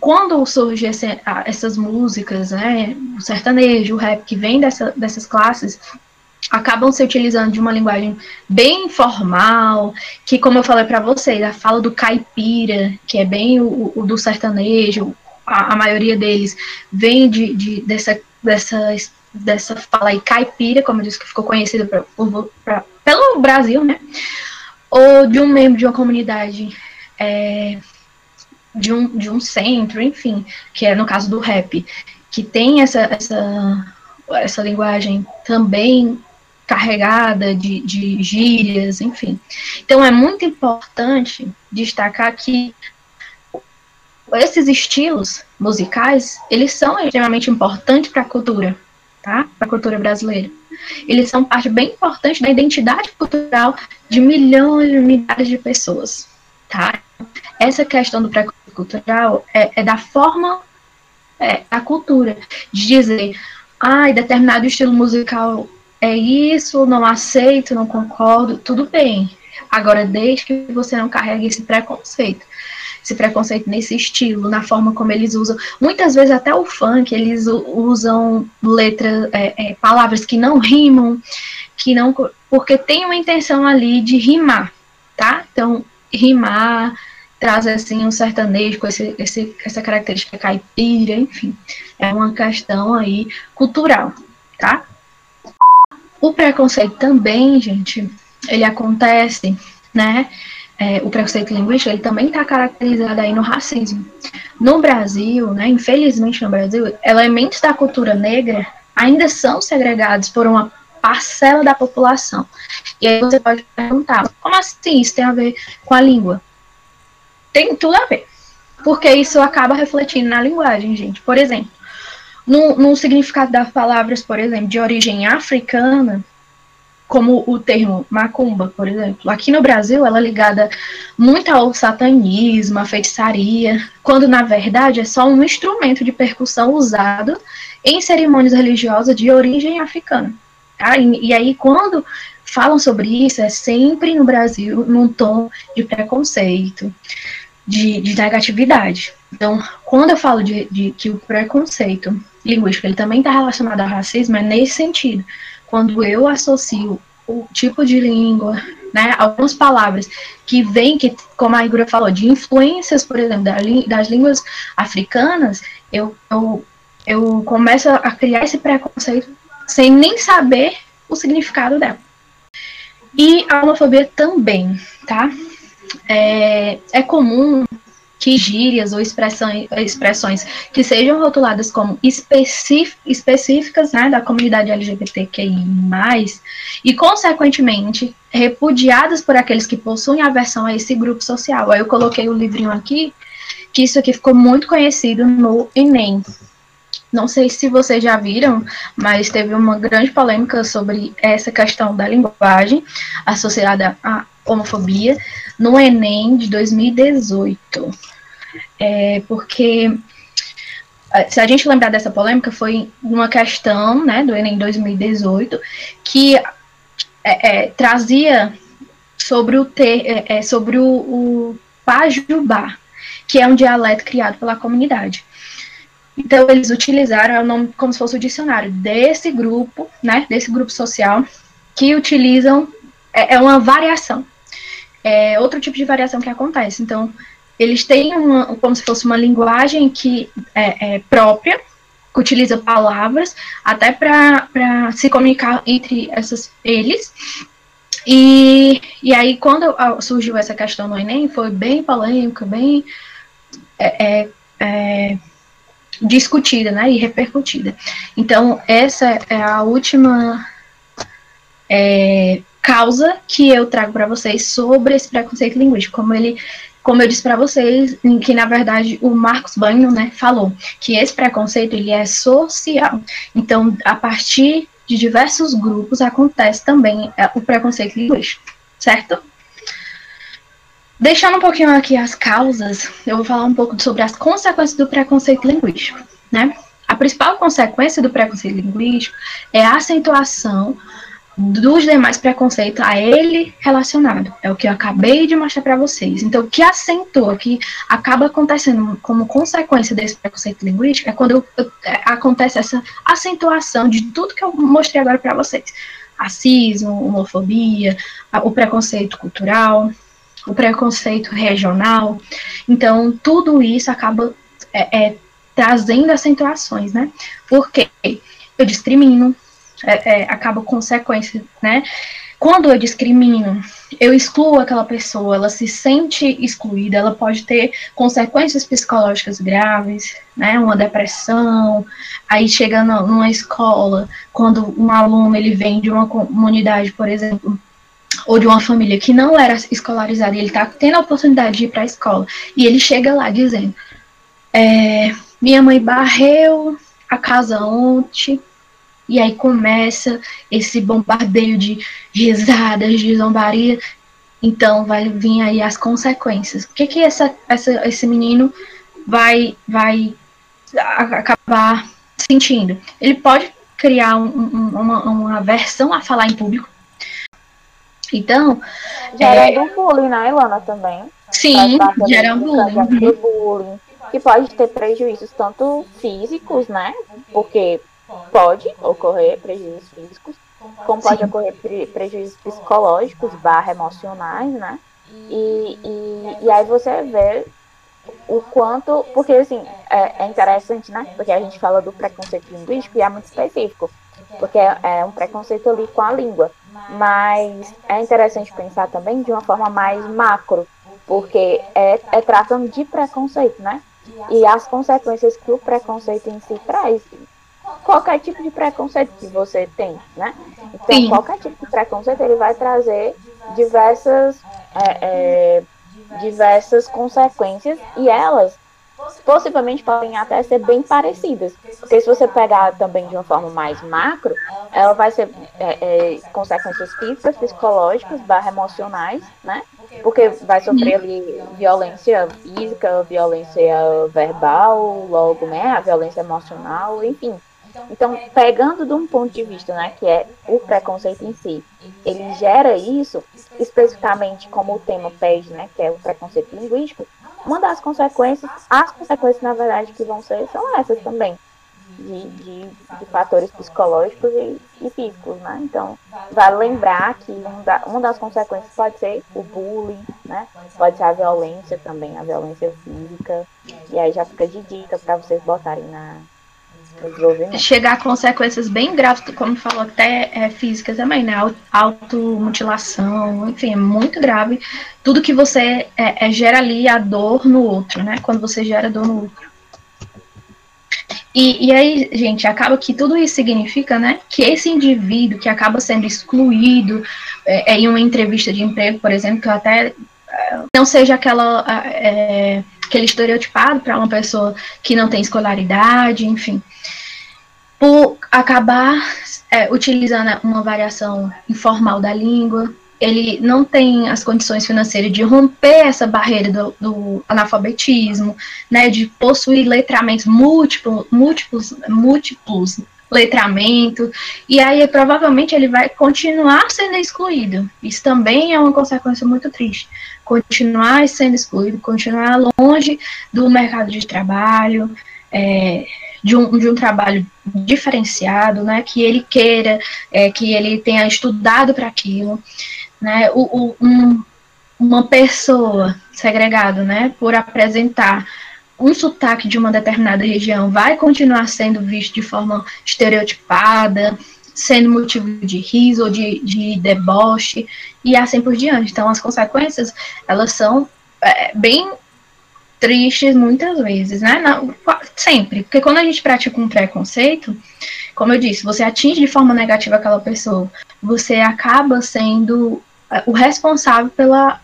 quando surgem essa, essas músicas, né, o sertanejo, o rap, que vem dessa, dessas classes, acabam se utilizando de uma linguagem bem informal, que, como eu falei para vocês, a fala do caipira, que é bem o, o do sertanejo, a, a, maioria deles vem de, de, dessa, dessa, dessa fala aí caipira, como eu disse, que ficou conhecida pra, pra, pelo Brasil, né? Ou de um membro de uma comunidade é, de um, de um centro, enfim, que é no caso do rap, que tem essa, essa, essa linguagem também carregada de, de gírias, enfim. Então é muito importante destacar que esses estilos musicais, eles são extremamente importantes para a cultura, tá? Para a cultura brasileira. Eles são parte bem importante da identidade cultural de milhões e milhares de pessoas, tá? Essa questão do preconceito cultural é, é da forma é, da cultura, de dizer, ai, ah, determinado estilo musical é isso, não aceito, não concordo, tudo bem. Agora, desde que você não carregue esse preconceito, esse preconceito nesse estilo, na forma como eles usam. Muitas vezes até o funk, eles usam letras, é, é, palavras que não rimam, que não. Porque tem uma intenção ali de rimar, tá? Então, rimar, traz assim um sertanejo com esse, esse, essa característica caipira, enfim, é uma questão aí cultural, tá? O preconceito também, gente, ele acontece, né? É, o preconceito linguístico, ele também está caracterizado aí no racismo. No Brasil, né, infelizmente no Brasil, elementos da cultura negra ainda são segregados por uma parcela da população. E aí você pode perguntar, como assim isso tem a ver com a língua? tem tudo a ver. Porque isso acaba refletindo na linguagem, gente. Por exemplo, no, no significado das palavras, por exemplo, de origem africana, como o termo macumba, por exemplo. Aqui no Brasil, ela é ligada muito ao satanismo, à feitiçaria, quando na verdade é só um instrumento de percussão usado em cerimônias religiosas de origem africana. Tá? E, e aí, quando falam sobre isso, é sempre no Brasil num tom de preconceito, de, de negatividade. Então, quando eu falo de, de que o preconceito linguístico ele também está relacionado ao racismo, é nesse sentido. Quando eu associo o tipo de língua, né, algumas palavras que vêm, que, como a Igor falou, de influências, por exemplo, das línguas africanas, eu, eu, eu começo a criar esse preconceito sem nem saber o significado dela. E a homofobia também, tá? É, é comum que gírias ou expressões, expressões que sejam rotuladas como específicas né, da comunidade LGBTQI+, e, consequentemente, repudiadas por aqueles que possuem aversão a esse grupo social. Aí eu coloquei o livrinho aqui, que isso aqui ficou muito conhecido no Enem. Não sei se vocês já viram, mas teve uma grande polêmica sobre essa questão da linguagem associada à homofobia no Enem de 2018. É, porque se a gente lembrar dessa polêmica, foi uma questão né, do Enem 2018 que é, é, trazia sobre o, ter, é, é, sobre o, o Pajubá, que é um dialeto criado pela comunidade. Então, eles utilizaram o nome como se fosse o dicionário desse grupo, né, desse grupo social, que utilizam, é, é uma variação, é outro tipo de variação que acontece. Então, eles têm uma, como se fosse uma linguagem que é, é própria, que utiliza palavras, até para se comunicar entre essas, eles, e, e aí, quando surgiu essa questão no Enem, foi bem polêmica, bem é, é, é discutida né, e repercutida. Então, essa é a última é, causa que eu trago para vocês sobre esse preconceito linguístico, como ele como eu disse para vocês, que na verdade o Marcos Banho, né, falou que esse preconceito ele é social. Então, a partir de diversos grupos acontece também é, o preconceito linguístico, certo? Deixando um pouquinho aqui as causas, eu vou falar um pouco sobre as consequências do preconceito linguístico, né? A principal consequência do preconceito linguístico é a acentuação dos demais preconceitos a ele relacionado. É o que eu acabei de mostrar para vocês. Então, o que acentua, que acaba acontecendo como consequência desse preconceito linguístico, é quando é, acontece essa acentuação de tudo que eu mostrei agora para vocês. Racismo, homofobia, o preconceito cultural, o preconceito regional. Então, tudo isso acaba é, é, trazendo acentuações, né? Porque eu discrimino, é, é, acaba consequência, né? Quando eu discrimino, eu excluo aquela pessoa, ela se sente excluída, ela pode ter consequências psicológicas graves, né? Uma depressão, aí chega numa escola, quando um aluno ele vem de uma comunidade, por exemplo, ou de uma família que não era escolarizada, ele está tendo a oportunidade de ir para a escola, e ele chega lá dizendo: é, Minha mãe barreu a casa ontem, e aí começa esse bombardeio de risadas, de zombaria. Então vai vir aí as consequências. O que que essa, essa, esse menino vai, vai acabar sentindo? Ele pode criar um, um, uma, uma aversão a falar em público, então. Gerando é... bullying, né, Ilana, também? Sim, gerando bullying. bullying. Que pode ter prejuízos tanto físicos, né? Porque pode ocorrer prejuízos físicos, como pode Sim. ocorrer pre prejuízos psicológicos barra emocionais, né? E, e, e aí você vê o quanto. Porque assim, é, é interessante, né? Porque a gente fala do preconceito linguístico e é muito específico porque é, é um preconceito ali com a língua. Mas é interessante pensar também de uma forma mais macro, porque é, é tratando de preconceito, né? E as consequências que o preconceito em si traz. Qualquer tipo de preconceito que você tem, né? Então, Sim. qualquer tipo de preconceito ele vai trazer diversas, é, é, diversas consequências e elas possivelmente podem até ser bem parecidas. Porque se você pegar também de uma forma mais macro, ela vai ser é, é, consequências físicas, psicológicas, barra emocionais, né? Porque vai sofrer ali violência física, violência verbal, logo, né? A violência emocional, enfim. Então, pegando de um ponto de vista, né, que é o preconceito em si, ele gera isso, especificamente como o tema pede, né, que é o preconceito linguístico, uma das consequências, as consequências, na verdade, que vão ser são essas também. De, de, de fatores psicológicos e, e, físicos, né? Então, vale lembrar que um da, uma das consequências pode ser o bullying, né? Pode ser a violência também, a violência física. E aí já fica de dica para vocês botarem na, chegar a consequências bem graves, como falou, até é, físicas também, né? Automutilação, enfim, é muito grave. Tudo que você é, é, gera ali a dor no outro, né? Quando você gera dor no outro. E, e aí, gente, acaba que tudo isso significa, né, que esse indivíduo que acaba sendo excluído é, é em uma entrevista de emprego, por exemplo, que até é, não seja aquela é, aquele estereotipado para uma pessoa que não tem escolaridade, enfim, por acabar é, utilizando uma variação informal da língua, ele não tem as condições financeiras de romper essa barreira do, do analfabetismo, né, de possuir letramentos múltiplos, múltiplos, múltiplos letramento, e aí provavelmente ele vai continuar sendo excluído. Isso também é uma consequência muito triste. Continuar sendo excluído, continuar longe do mercado de trabalho, é, de, um, de um trabalho diferenciado, né, que ele queira, é, que ele tenha estudado para aquilo né, o, o, um, uma pessoa segregada, né, por apresentar um sotaque de uma determinada região vai continuar sendo visto de forma estereotipada, sendo motivo de riso ou de, de deboche e assim por diante. Então, as consequências, elas são é, bem tristes muitas vezes, né? Não, sempre. Porque quando a gente pratica um preconceito, como eu disse, você atinge de forma negativa aquela pessoa, você acaba sendo o responsável pela,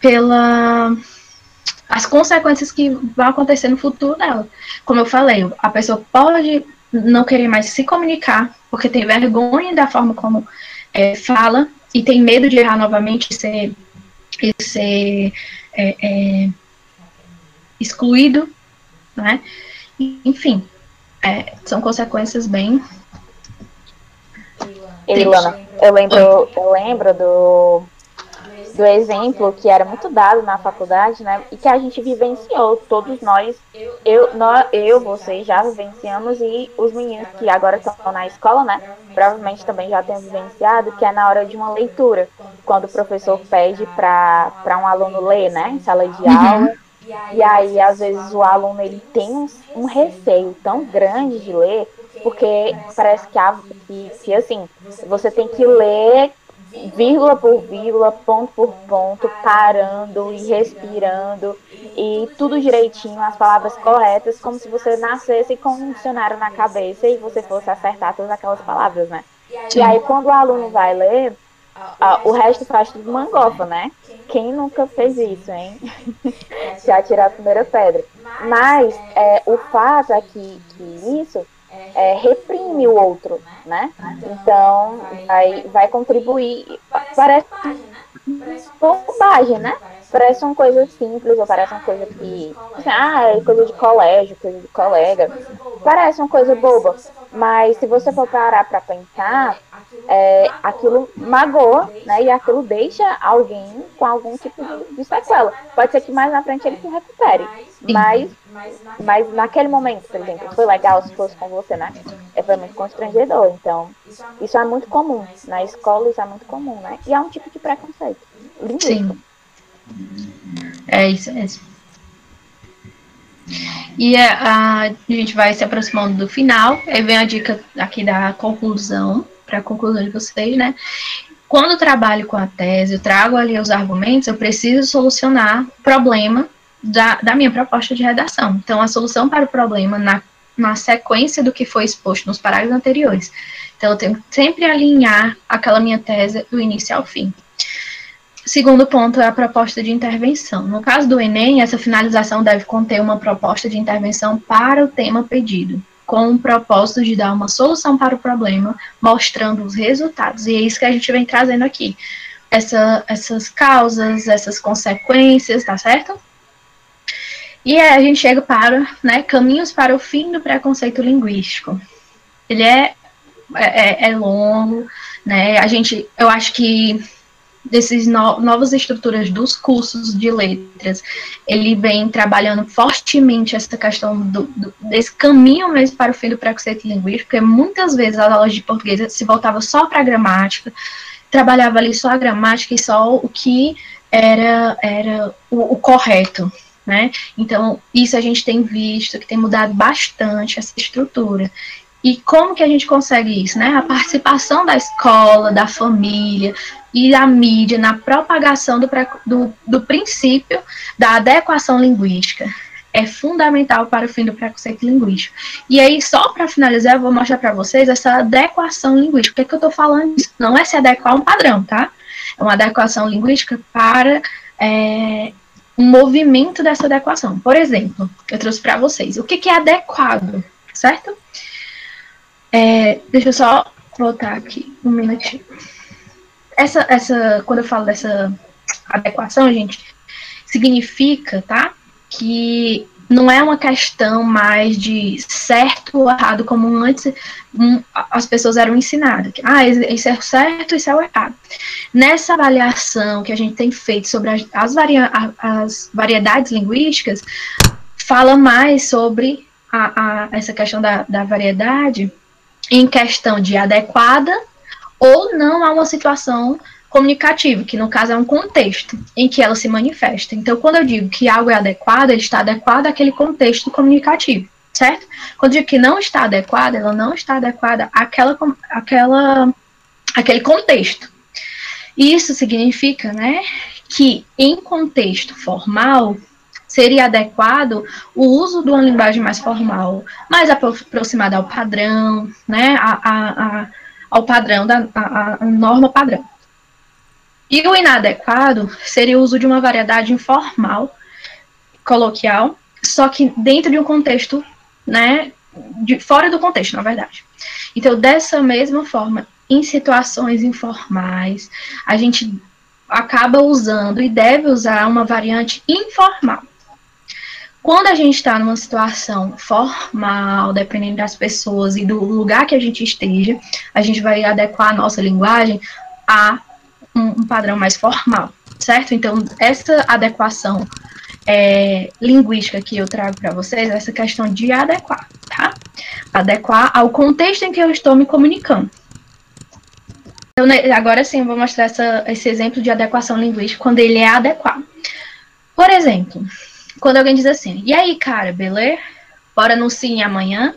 pela as consequências que vão acontecer no futuro dela. Como eu falei, a pessoa pode não querer mais se comunicar, porque tem vergonha da forma como é, fala e tem medo de errar novamente e ser, e ser é, é, excluído, né? Enfim, é, são consequências bem. Ilana, eu lembro, eu lembro do, do exemplo que era muito dado na faculdade, né? E que a gente vivenciou, todos nós, eu, nós, eu vocês já vivenciamos e os meninos que agora estão na escola, né? Provavelmente também já têm vivenciado, que é na hora de uma leitura, quando o professor pede para um aluno ler, né? Em sala de uhum. aula. E aí, às vezes, o aluno ele tem um, um receio tão grande de ler porque parece que, há, que, que assim, você tem que ler vírgula por vírgula, ponto por ponto, parando e respirando e tudo direitinho, as palavras corretas, como se você nascesse com um dicionário na cabeça e você fosse acertar todas aquelas palavras, né? E aí quando o aluno vai ler, o resto faz tudo mangofa, né? Quem nunca fez isso, hein? Já tirar a primeira pedra. Mas é, o fato é que, que isso é, reprime o outro, né? Então, vai, vai contribuir. Parece bobagem, né? Parece uma coisa simples, ou parece uma coisa que. Ah, é coisa de colégio, coisa de colega. Parece uma coisa boba. Mas se você for parar para pensar, é, aquilo magoa, né? E aquilo deixa alguém com algum tipo de, de sequela. Pode ser que mais na frente ele se recupere. Mas, mas naquele momento, por exemplo, foi legal se fosse com você, né? É, foi muito constrangedor. Então, isso é muito comum. Na escola isso é muito comum, né? E é um tipo de preconceito. Sim. É isso mesmo. E a, a, gente vai se aproximando do final. Aí vem a dica aqui da conclusão para a conclusão de vocês, né? Quando eu trabalho com a tese, eu trago ali os argumentos, eu preciso solucionar o problema da, da minha proposta de redação. Então, a solução para o problema na, na sequência do que foi exposto nos parágrafos anteriores. Então, eu tenho que sempre alinhar aquela minha tese do início ao fim. Segundo ponto é a proposta de intervenção. No caso do Enem, essa finalização deve conter uma proposta de intervenção para o tema pedido com o propósito de dar uma solução para o problema, mostrando os resultados. E é isso que a gente vem trazendo aqui. Essa, essas causas, essas consequências, tá certo? E aí a gente chega para né, caminhos para o fim do preconceito linguístico. Ele é, é, é longo, né? A gente, eu acho que desses no, novas estruturas dos cursos de letras, ele vem trabalhando fortemente essa questão do, do, desse caminho mesmo para o fim do preconceito linguístico, porque muitas vezes as aulas de português se voltava só para a gramática, trabalhava ali só a gramática e só o que era, era o, o correto, né? Então, isso a gente tem visto que tem mudado bastante essa estrutura. E como que a gente consegue isso, né? A participação da escola, da família e da mídia na propagação do, do, do princípio da adequação linguística é fundamental para o fim do preconceito linguístico. E aí, só para finalizar, eu vou mostrar para vocês essa adequação linguística. O que, é que eu estou falando? Não é se adequar a um padrão, tá? É uma adequação linguística para é, um movimento dessa adequação. Por exemplo, eu trouxe para vocês o que, que é adequado, certo? É, deixa eu só voltar aqui um minutinho. Essa, essa, quando eu falo dessa adequação, gente, significa, tá? Que não é uma questão mais de certo ou errado, como antes um, as pessoas eram ensinadas. Ah, isso é certo, isso é o errado. Nessa avaliação que a gente tem feito sobre as, as, varia, as variedades linguísticas, fala mais sobre a, a, essa questão da, da variedade em questão de adequada ou não a uma situação comunicativa, que no caso é um contexto em que ela se manifesta. Então, quando eu digo que algo é adequado, ele está adequado àquele contexto comunicativo, certo? Quando eu digo que não está adequada, ela não está adequada àquela, àquela, àquele contexto. Isso significa, né, que em contexto formal, seria adequado o uso de uma linguagem mais formal, mais aproximada ao padrão, né, a, a, ao padrão, da a, a norma padrão. E o inadequado seria o uso de uma variedade informal, coloquial, só que dentro de um contexto, né, de, fora do contexto, na verdade. Então, dessa mesma forma, em situações informais, a gente acaba usando e deve usar uma variante informal. Quando a gente está numa situação formal, dependendo das pessoas e do lugar que a gente esteja, a gente vai adequar a nossa linguagem a um, um padrão mais formal, certo? Então, essa adequação é, linguística que eu trago para vocês, essa questão de adequar, tá? Adequar ao contexto em que eu estou me comunicando. Então, né, agora sim, eu vou mostrar essa, esse exemplo de adequação linguística quando ele é adequado. Por exemplo, quando alguém diz assim, e aí, cara, beleza? Bora no sim amanhã?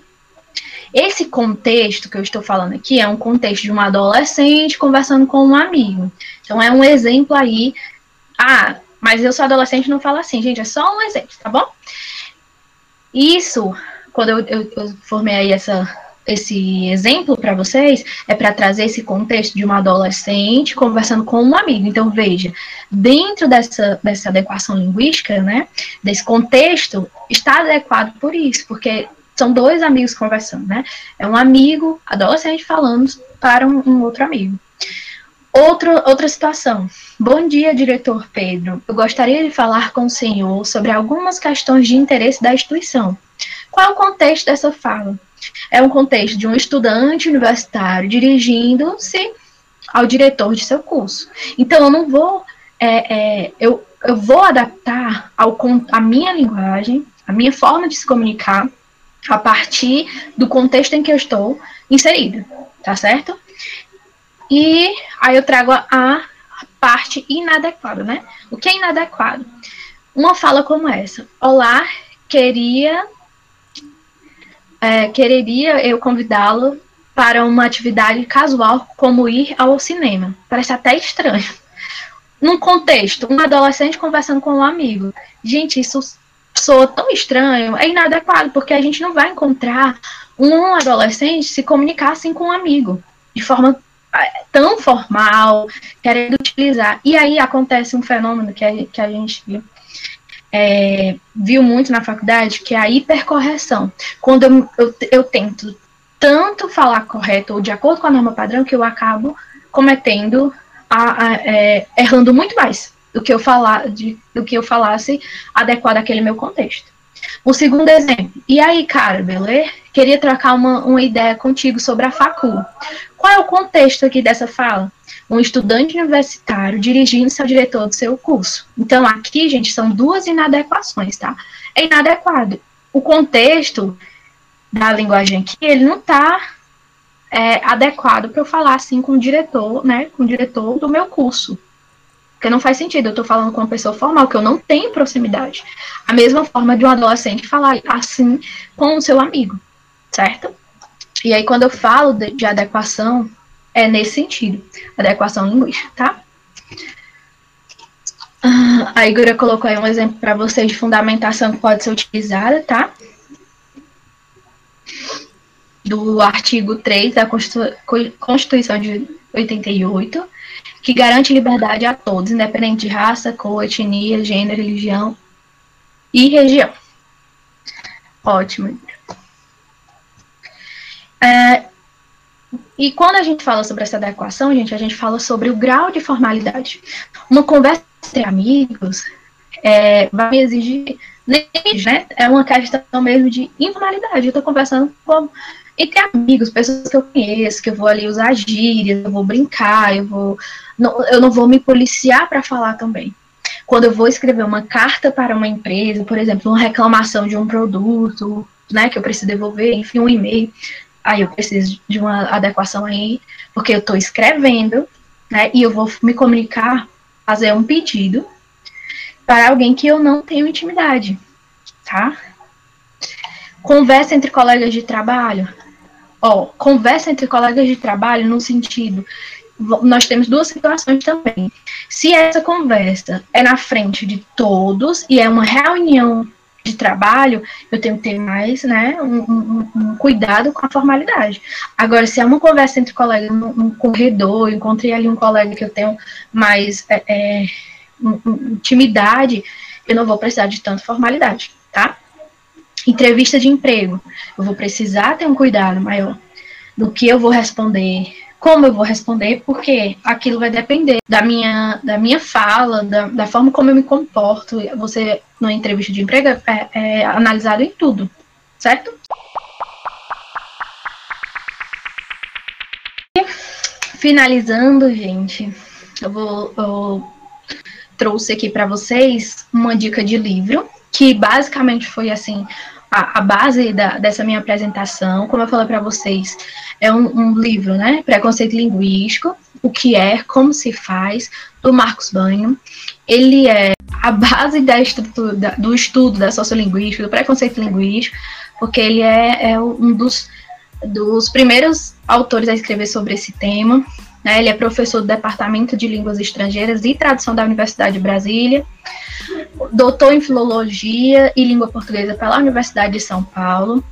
Esse contexto que eu estou falando aqui é um contexto de uma adolescente conversando com um amigo. Então é um exemplo aí. Ah, mas eu sou adolescente não falo assim, gente, é só um exemplo, tá bom? Isso, quando eu, eu, eu formei aí essa, esse exemplo para vocês é para trazer esse contexto de uma adolescente conversando com um amigo. Então, veja, dentro dessa, dessa adequação linguística, né, desse contexto, está adequado por isso, porque são dois amigos conversando, né? É um amigo adolescente falando para um, um outro amigo. Outro, outra situação. Bom dia, diretor Pedro. Eu gostaria de falar com o senhor sobre algumas questões de interesse da instituição. Qual é o contexto dessa fala? É um contexto de um estudante universitário dirigindo-se ao diretor de seu curso. Então, eu não vou, é, é, eu, eu vou adaptar ao, a minha linguagem, a minha forma de se comunicar, a partir do contexto em que eu estou inserida, tá certo? E aí eu trago a, a parte inadequada, né? O que é inadequado? Uma fala como essa: Olá, queria é, quereria eu convidá-lo para uma atividade casual, como ir ao cinema. Parece até estranho. Num contexto, um adolescente conversando com um amigo. Gente, isso soa tão estranho, é inadequado, porque a gente não vai encontrar um adolescente se comunicar assim com um amigo, de forma é, tão formal, querendo utilizar. E aí acontece um fenômeno que a, que a gente é, viu muito na faculdade, que é a hipercorreção. Quando eu, eu, eu tento tanto falar correto ou de acordo com a norma padrão que eu acabo cometendo, a, a, é, errando muito mais do que eu falar, de, do que eu falasse adequado àquele meu contexto. O segundo exemplo, e aí, cara, beleza? Queria trocar uma, uma ideia contigo sobre a facul. Qual é o contexto aqui dessa fala? Um estudante universitário dirigindo-se ao diretor do seu curso. Então, aqui, gente, são duas inadequações, tá? É inadequado. O contexto da linguagem aqui, ele não está é, adequado para eu falar assim com o diretor, né? Com o diretor do meu curso. Porque não faz sentido, eu estou falando com uma pessoa formal, que eu não tenho proximidade. A mesma forma de um adolescente falar assim com o seu amigo, certo? E aí, quando eu falo de, de adequação, é nesse sentido, adequação linguística, tá? Ah, a Igor colocou aí um exemplo para vocês de fundamentação que pode ser utilizada, tá? Do artigo 3 da Constituição de 88, que garante liberdade a todos, independente de raça, cor, etnia, gênero, religião e região. Ótimo. É, e quando a gente fala sobre essa adequação, gente, a gente fala sobre o grau de formalidade. Uma conversa entre amigos é, vai exigir, né? É uma questão mesmo de informalidade. Eu estou conversando com, entre amigos, pessoas que eu conheço, que eu vou ali usar gírias, eu vou brincar, eu vou. Não, eu não vou me policiar para falar também. Quando eu vou escrever uma carta para uma empresa, por exemplo, uma reclamação de um produto, né, que eu preciso devolver, enfim, um e-mail, aí eu preciso de uma adequação aí, porque eu estou escrevendo, né, e eu vou me comunicar, fazer um pedido para alguém que eu não tenho intimidade, tá? Conversa entre colegas de trabalho. Ó, conversa entre colegas de trabalho no sentido, nós temos duas situações também. Se essa conversa é na frente de todos e é uma reunião de trabalho, eu tenho que ter mais, né, um, um, um, cuidado com a formalidade. Agora, se é uma conversa entre colegas num, corredor, encontrei ali um colega que eu tenho mais é, é, intimidade, eu não vou precisar de tanta formalidade, tá? Entrevista de emprego, eu vou precisar ter um cuidado maior do que eu vou responder, como eu vou responder, porque aquilo vai depender da minha, da minha fala, da, da forma como eu me comporto. Você, numa entrevista de emprego, é, é analisado em tudo, certo? Finalizando, gente, eu vou eu trouxe aqui para vocês uma dica de livro que basicamente foi assim a, a base da, dessa minha apresentação, como eu falei para vocês, é um, um, livro, né? Preconceito Linguístico, o que é, como se faz, do Marcos Banho. Ele é a base da estrutura, do estudo da sociolinguística, do preconceito linguístico, porque ele é, é um dos, dos primeiros autores a escrever sobre esse tema. Né? Ele é professor do Departamento de Línguas Estrangeiras e Tradução da Universidade de Brasília doutor em Filologia e Língua Portuguesa pela Universidade de São Paulo,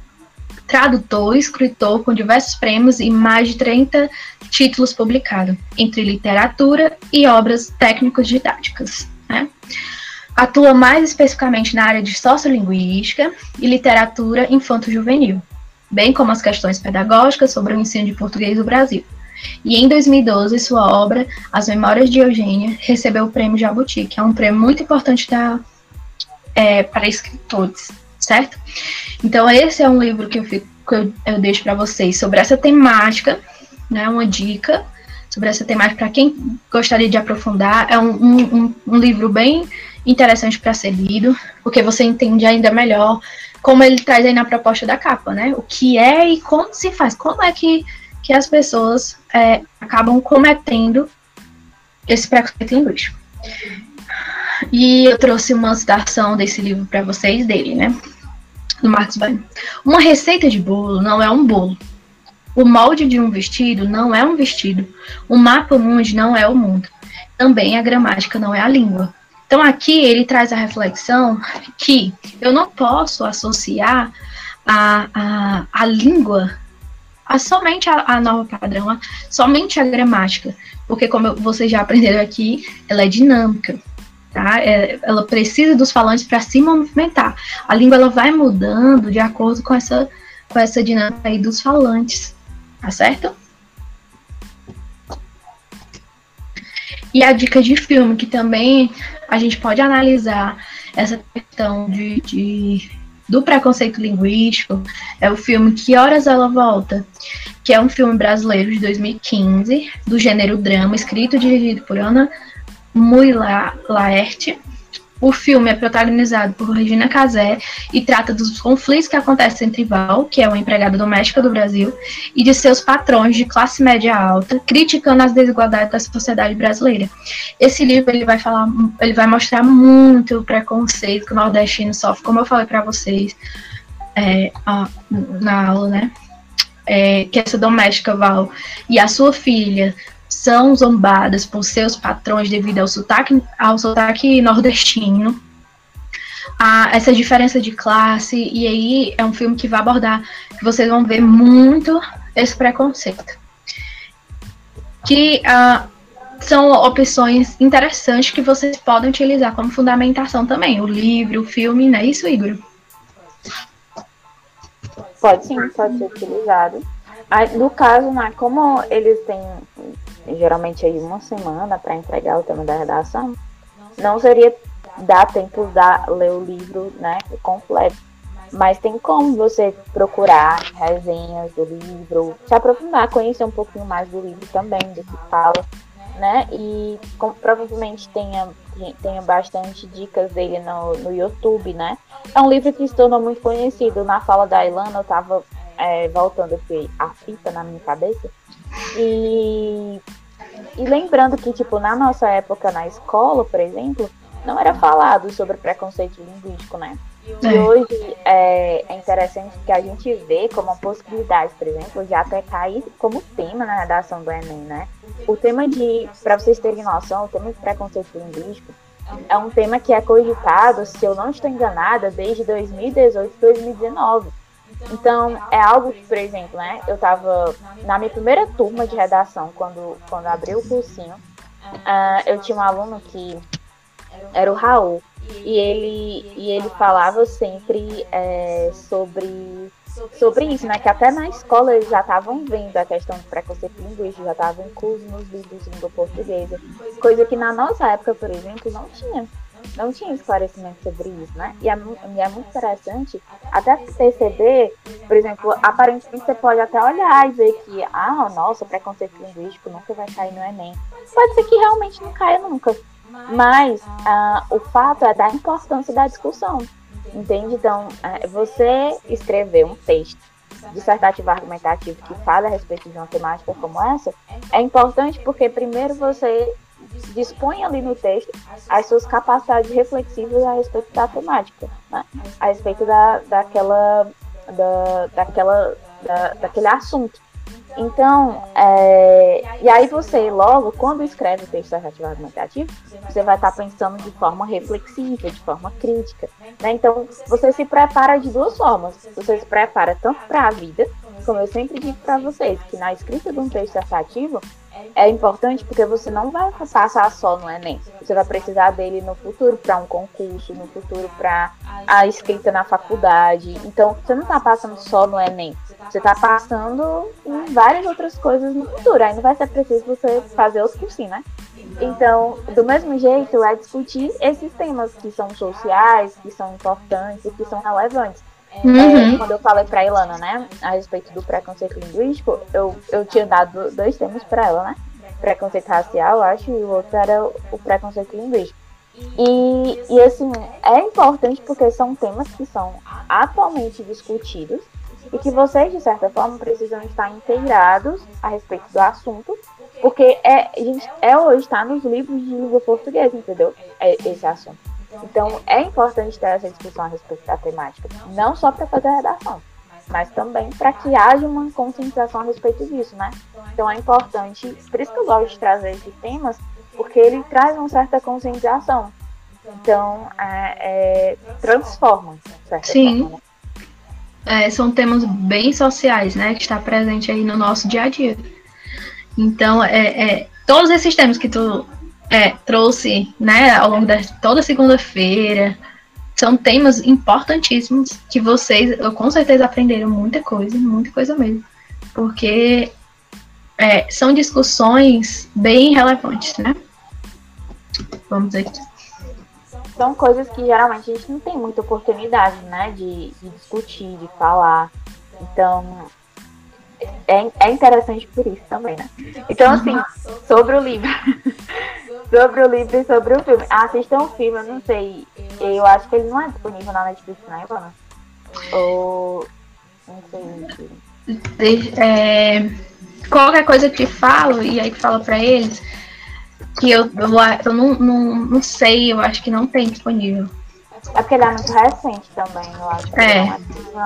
tradutor, escritor com diversos prêmios e mais de 30 títulos publicados, entre literatura e obras técnicos didáticas. Né? Atua mais especificamente na área de sociolinguística e literatura infanto-juvenil, bem como as questões pedagógicas sobre o ensino de português do Brasil. E em 2012, sua obra, As Memórias de Eugênia, recebeu o prêmio Jabuti, que é um prêmio muito importante da, é, para escritores, certo? Então, esse é um livro que eu, fico, que eu, eu deixo para vocês sobre essa temática, né, uma dica sobre essa temática para quem gostaria de aprofundar. É um, um, um livro bem interessante para ser lido, porque você entende ainda melhor como ele traz aí na proposta da capa, né? O que é e como se faz, como é que que as pessoas é, acabam cometendo esse preconceito linguístico. E eu trouxe uma citação desse livro para vocês, dele, né? Do Marcos Bain. Uma receita de bolo não é um bolo. O molde de um vestido não é um vestido. O mapa mundi não é o mundo. Também a gramática não é a língua. Então aqui ele traz a reflexão que eu não posso associar a, a, a língua a, somente a, a norma padrão, a, somente a gramática, porque como vocês já aprenderam aqui, ela é dinâmica, tá? É, ela precisa dos falantes para se movimentar. A língua ela vai mudando de acordo com essa, com essa dinâmica aí dos falantes, tá certo? E a dica de filme, que também a gente pode analisar essa questão de, de do preconceito linguístico é o filme Que Horas Ela Volta, que é um filme brasileiro de 2015, do gênero drama, escrito e dirigido por Ana Mui Laerte. O filme é protagonizado por Regina Casé e trata dos conflitos que acontecem entre Val, que é uma empregada doméstica do Brasil, e de seus patrões de classe média alta, criticando as desigualdades da sociedade brasileira. Esse livro ele vai falar, ele vai mostrar muito o preconceito que o nordestino sofre, como eu falei para vocês é, na aula, né? É, que essa doméstica Val e a sua filha são zombadas por seus patrões devido ao sotaque, ao sotaque nordestino, a essa diferença de classe, e aí é um filme que vai abordar, que vocês vão ver muito esse preconceito. Que uh, são opções interessantes que vocês podem utilizar como fundamentação também, o livro, o filme, não é isso, Igor? Pode sim, pode ser utilizado. No caso, né, como eles têm geralmente aí uma semana para entregar o tema da redação, não seria dar tempo de ler o livro né, completo. Mas tem como você procurar resenhas do livro, se aprofundar, conhecer um pouquinho mais do livro também, do que fala, né? E com, provavelmente tenha, tenha bastante dicas dele no, no YouTube, né? É um livro que se tornou muito conhecido. Na fala da Ilana, eu tava é, voltando aqui a fita na minha cabeça. E, e lembrando que, tipo, na nossa época na escola, por exemplo, não era falado sobre preconceito linguístico, né? E é. hoje é, é, interessante que a gente vê como uma possibilidade, por exemplo, de até cair como tema na redação do Enem, né? O tema de, para vocês terem noção, o tema de preconceito linguístico é um tema que é cogitado, se eu não estou enganada, desde 2018 2019. Então, é algo que, por exemplo, né, eu estava na minha primeira turma de redação, quando, quando abri o cursinho, uh, eu tinha um aluno que era o Raul, e ele, e ele falava sempre é, sobre, sobre isso, né? Que até na escola eles já estavam vendo a questão do preconceito linguístico, já estava incluso nos livros de língua portuguesa, coisa que na nossa época, por exemplo, não tinha não tinha esclarecimento sobre isso, né? E é, e é muito interessante até perceber, por exemplo, aparentemente você pode até olhar e ver que, ah, nossa, preconceito linguístico nunca vai cair no Enem. Pode ser que realmente não caia nunca. Mas ah, o fato é da importância da discussão. Entende? Então, é, você escrever um texto dissertativo argumentativo que fala a respeito de uma temática como essa, é importante porque primeiro você dispõe ali no texto as suas capacidades reflexivas a respeito da temática, né? a respeito da, daquela, da, daquela, da, daquele assunto. Então, é, e aí você, logo, quando escreve o texto narrativo argumentativo, você vai estar pensando de forma reflexiva, de forma crítica. Né? Então, você se prepara de duas formas. Você se prepara tanto para a vida, como eu sempre digo para vocês, que na escrita de um texto dissertativo, é importante porque você não vai passar só no Enem. Você vai precisar dele no futuro para um concurso, no futuro para a escrita na faculdade. Então, você não está passando só no Enem. Você está passando em várias outras coisas no futuro. Aí não vai ser preciso você fazer outro cursinho, né? Então, do mesmo jeito, é discutir esses temas que são sociais, que são importantes, que são relevantes. Uhum. É, quando eu falei pra Ilana, né, a respeito do preconceito linguístico, eu, eu tinha dado dois termos pra ela, né? Preconceito racial, acho, e o outro era o preconceito linguístico. E, e assim, é importante porque são temas que são atualmente discutidos e que vocês, de certa forma, precisam estar inteirados a respeito do assunto, porque é, gente, é hoje está nos livros de língua portuguesa, entendeu? É esse assunto. Então, é importante ter essa discussão a respeito da temática, não só para fazer a redação, mas também para que haja uma conscientização a respeito disso, né? Então, é importante, por isso que eu gosto de trazer esses temas, porque ele traz uma certa conscientização. Então, é, é, transforma, certa Sim. Forma, né? É, são temas bem sociais, né? Que está presente aí no nosso dia a dia. Então, é, é, todos esses temas que tu é, trouxe né, ao longo de toda segunda-feira. São temas importantíssimos que vocês, eu, com certeza, aprenderam muita coisa, muita coisa mesmo. Porque é, são discussões bem relevantes, né? Vamos aqui. São coisas que geralmente a gente não tem muita oportunidade, né, de, de discutir, de falar. Então, é, é interessante por isso também, né? Então, assim, sobre o livro. sobre o livro e sobre o filme. Assistam o filme, eu não sei. Eu acho que ele não é disponível na Netflix, né, Ivana? Ou. Não sei. É, qualquer coisa que falo, e aí fala pra eles, que eu, eu, eu não, não, não sei, eu acho que não tem disponível. É porque ele é muito recente também, eu acho. É.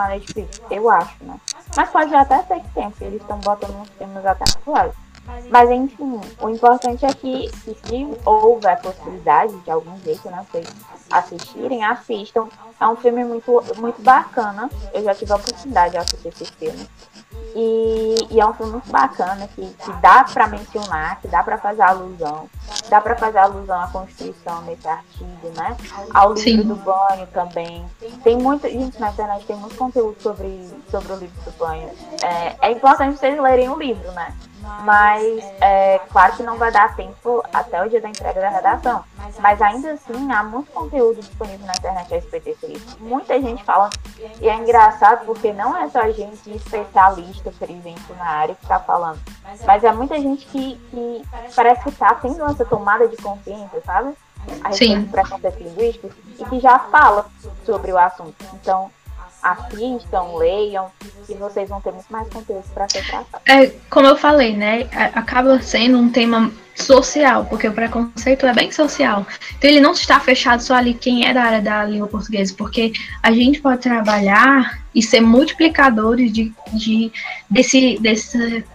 Netflix, eu acho, né? Mas pode até ser que tem, porque eles estão botando uns filmes até atuais. Mas enfim, o importante é que, se houver a possibilidade de algum jeito, né, vocês assistirem, assistam. É um filme muito, muito bacana. Eu já tive a oportunidade de assistir esse filme. E, e é um filme muito bacana que, que dá para mencionar, que dá para fazer alusão, dá para fazer alusão à Constituição nesse artigo, né? Ao livro Sim. do banho também. Tem muito, gente, na internet tem muito conteúdo sobre, sobre o livro do banho. É, é importante vocês lerem o livro, né? Mas é claro que não vai dar tempo até o dia da entrega da redação. Mas ainda assim, há muito conteúdo disponível na internet a respeito desse livro. Muita gente fala, e é engraçado porque não é só gente especialista, por exemplo, na área que está falando, mas é muita gente que, que parece que está tendo essa tomada de consciência, sabe? A respeito do preconceito linguístico e que já fala sobre o assunto. Então, assistam, leiam, e vocês vão ter muito mais conteúdo para ser tratado. É, como eu falei, né? Acaba sendo um tema social, porque o preconceito é bem social. Então ele não está fechado só ali quem é da área da língua portuguesa, porque a gente pode trabalhar e ser multiplicadores de, de desse, desse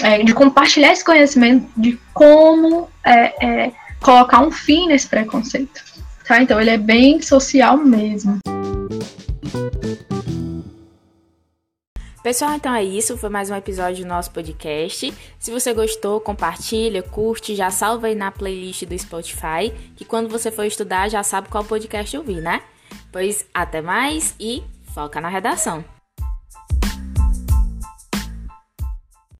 é, de compartilhar esse conhecimento de como é, é, colocar um fim nesse preconceito. Tá? Então ele é bem social mesmo. Pessoal, então é isso. Foi mais um episódio do nosso podcast. Se você gostou, compartilha, curte, já salva aí na playlist do Spotify, que quando você for estudar já sabe qual podcast ouvir, né? Pois até mais e foca na redação.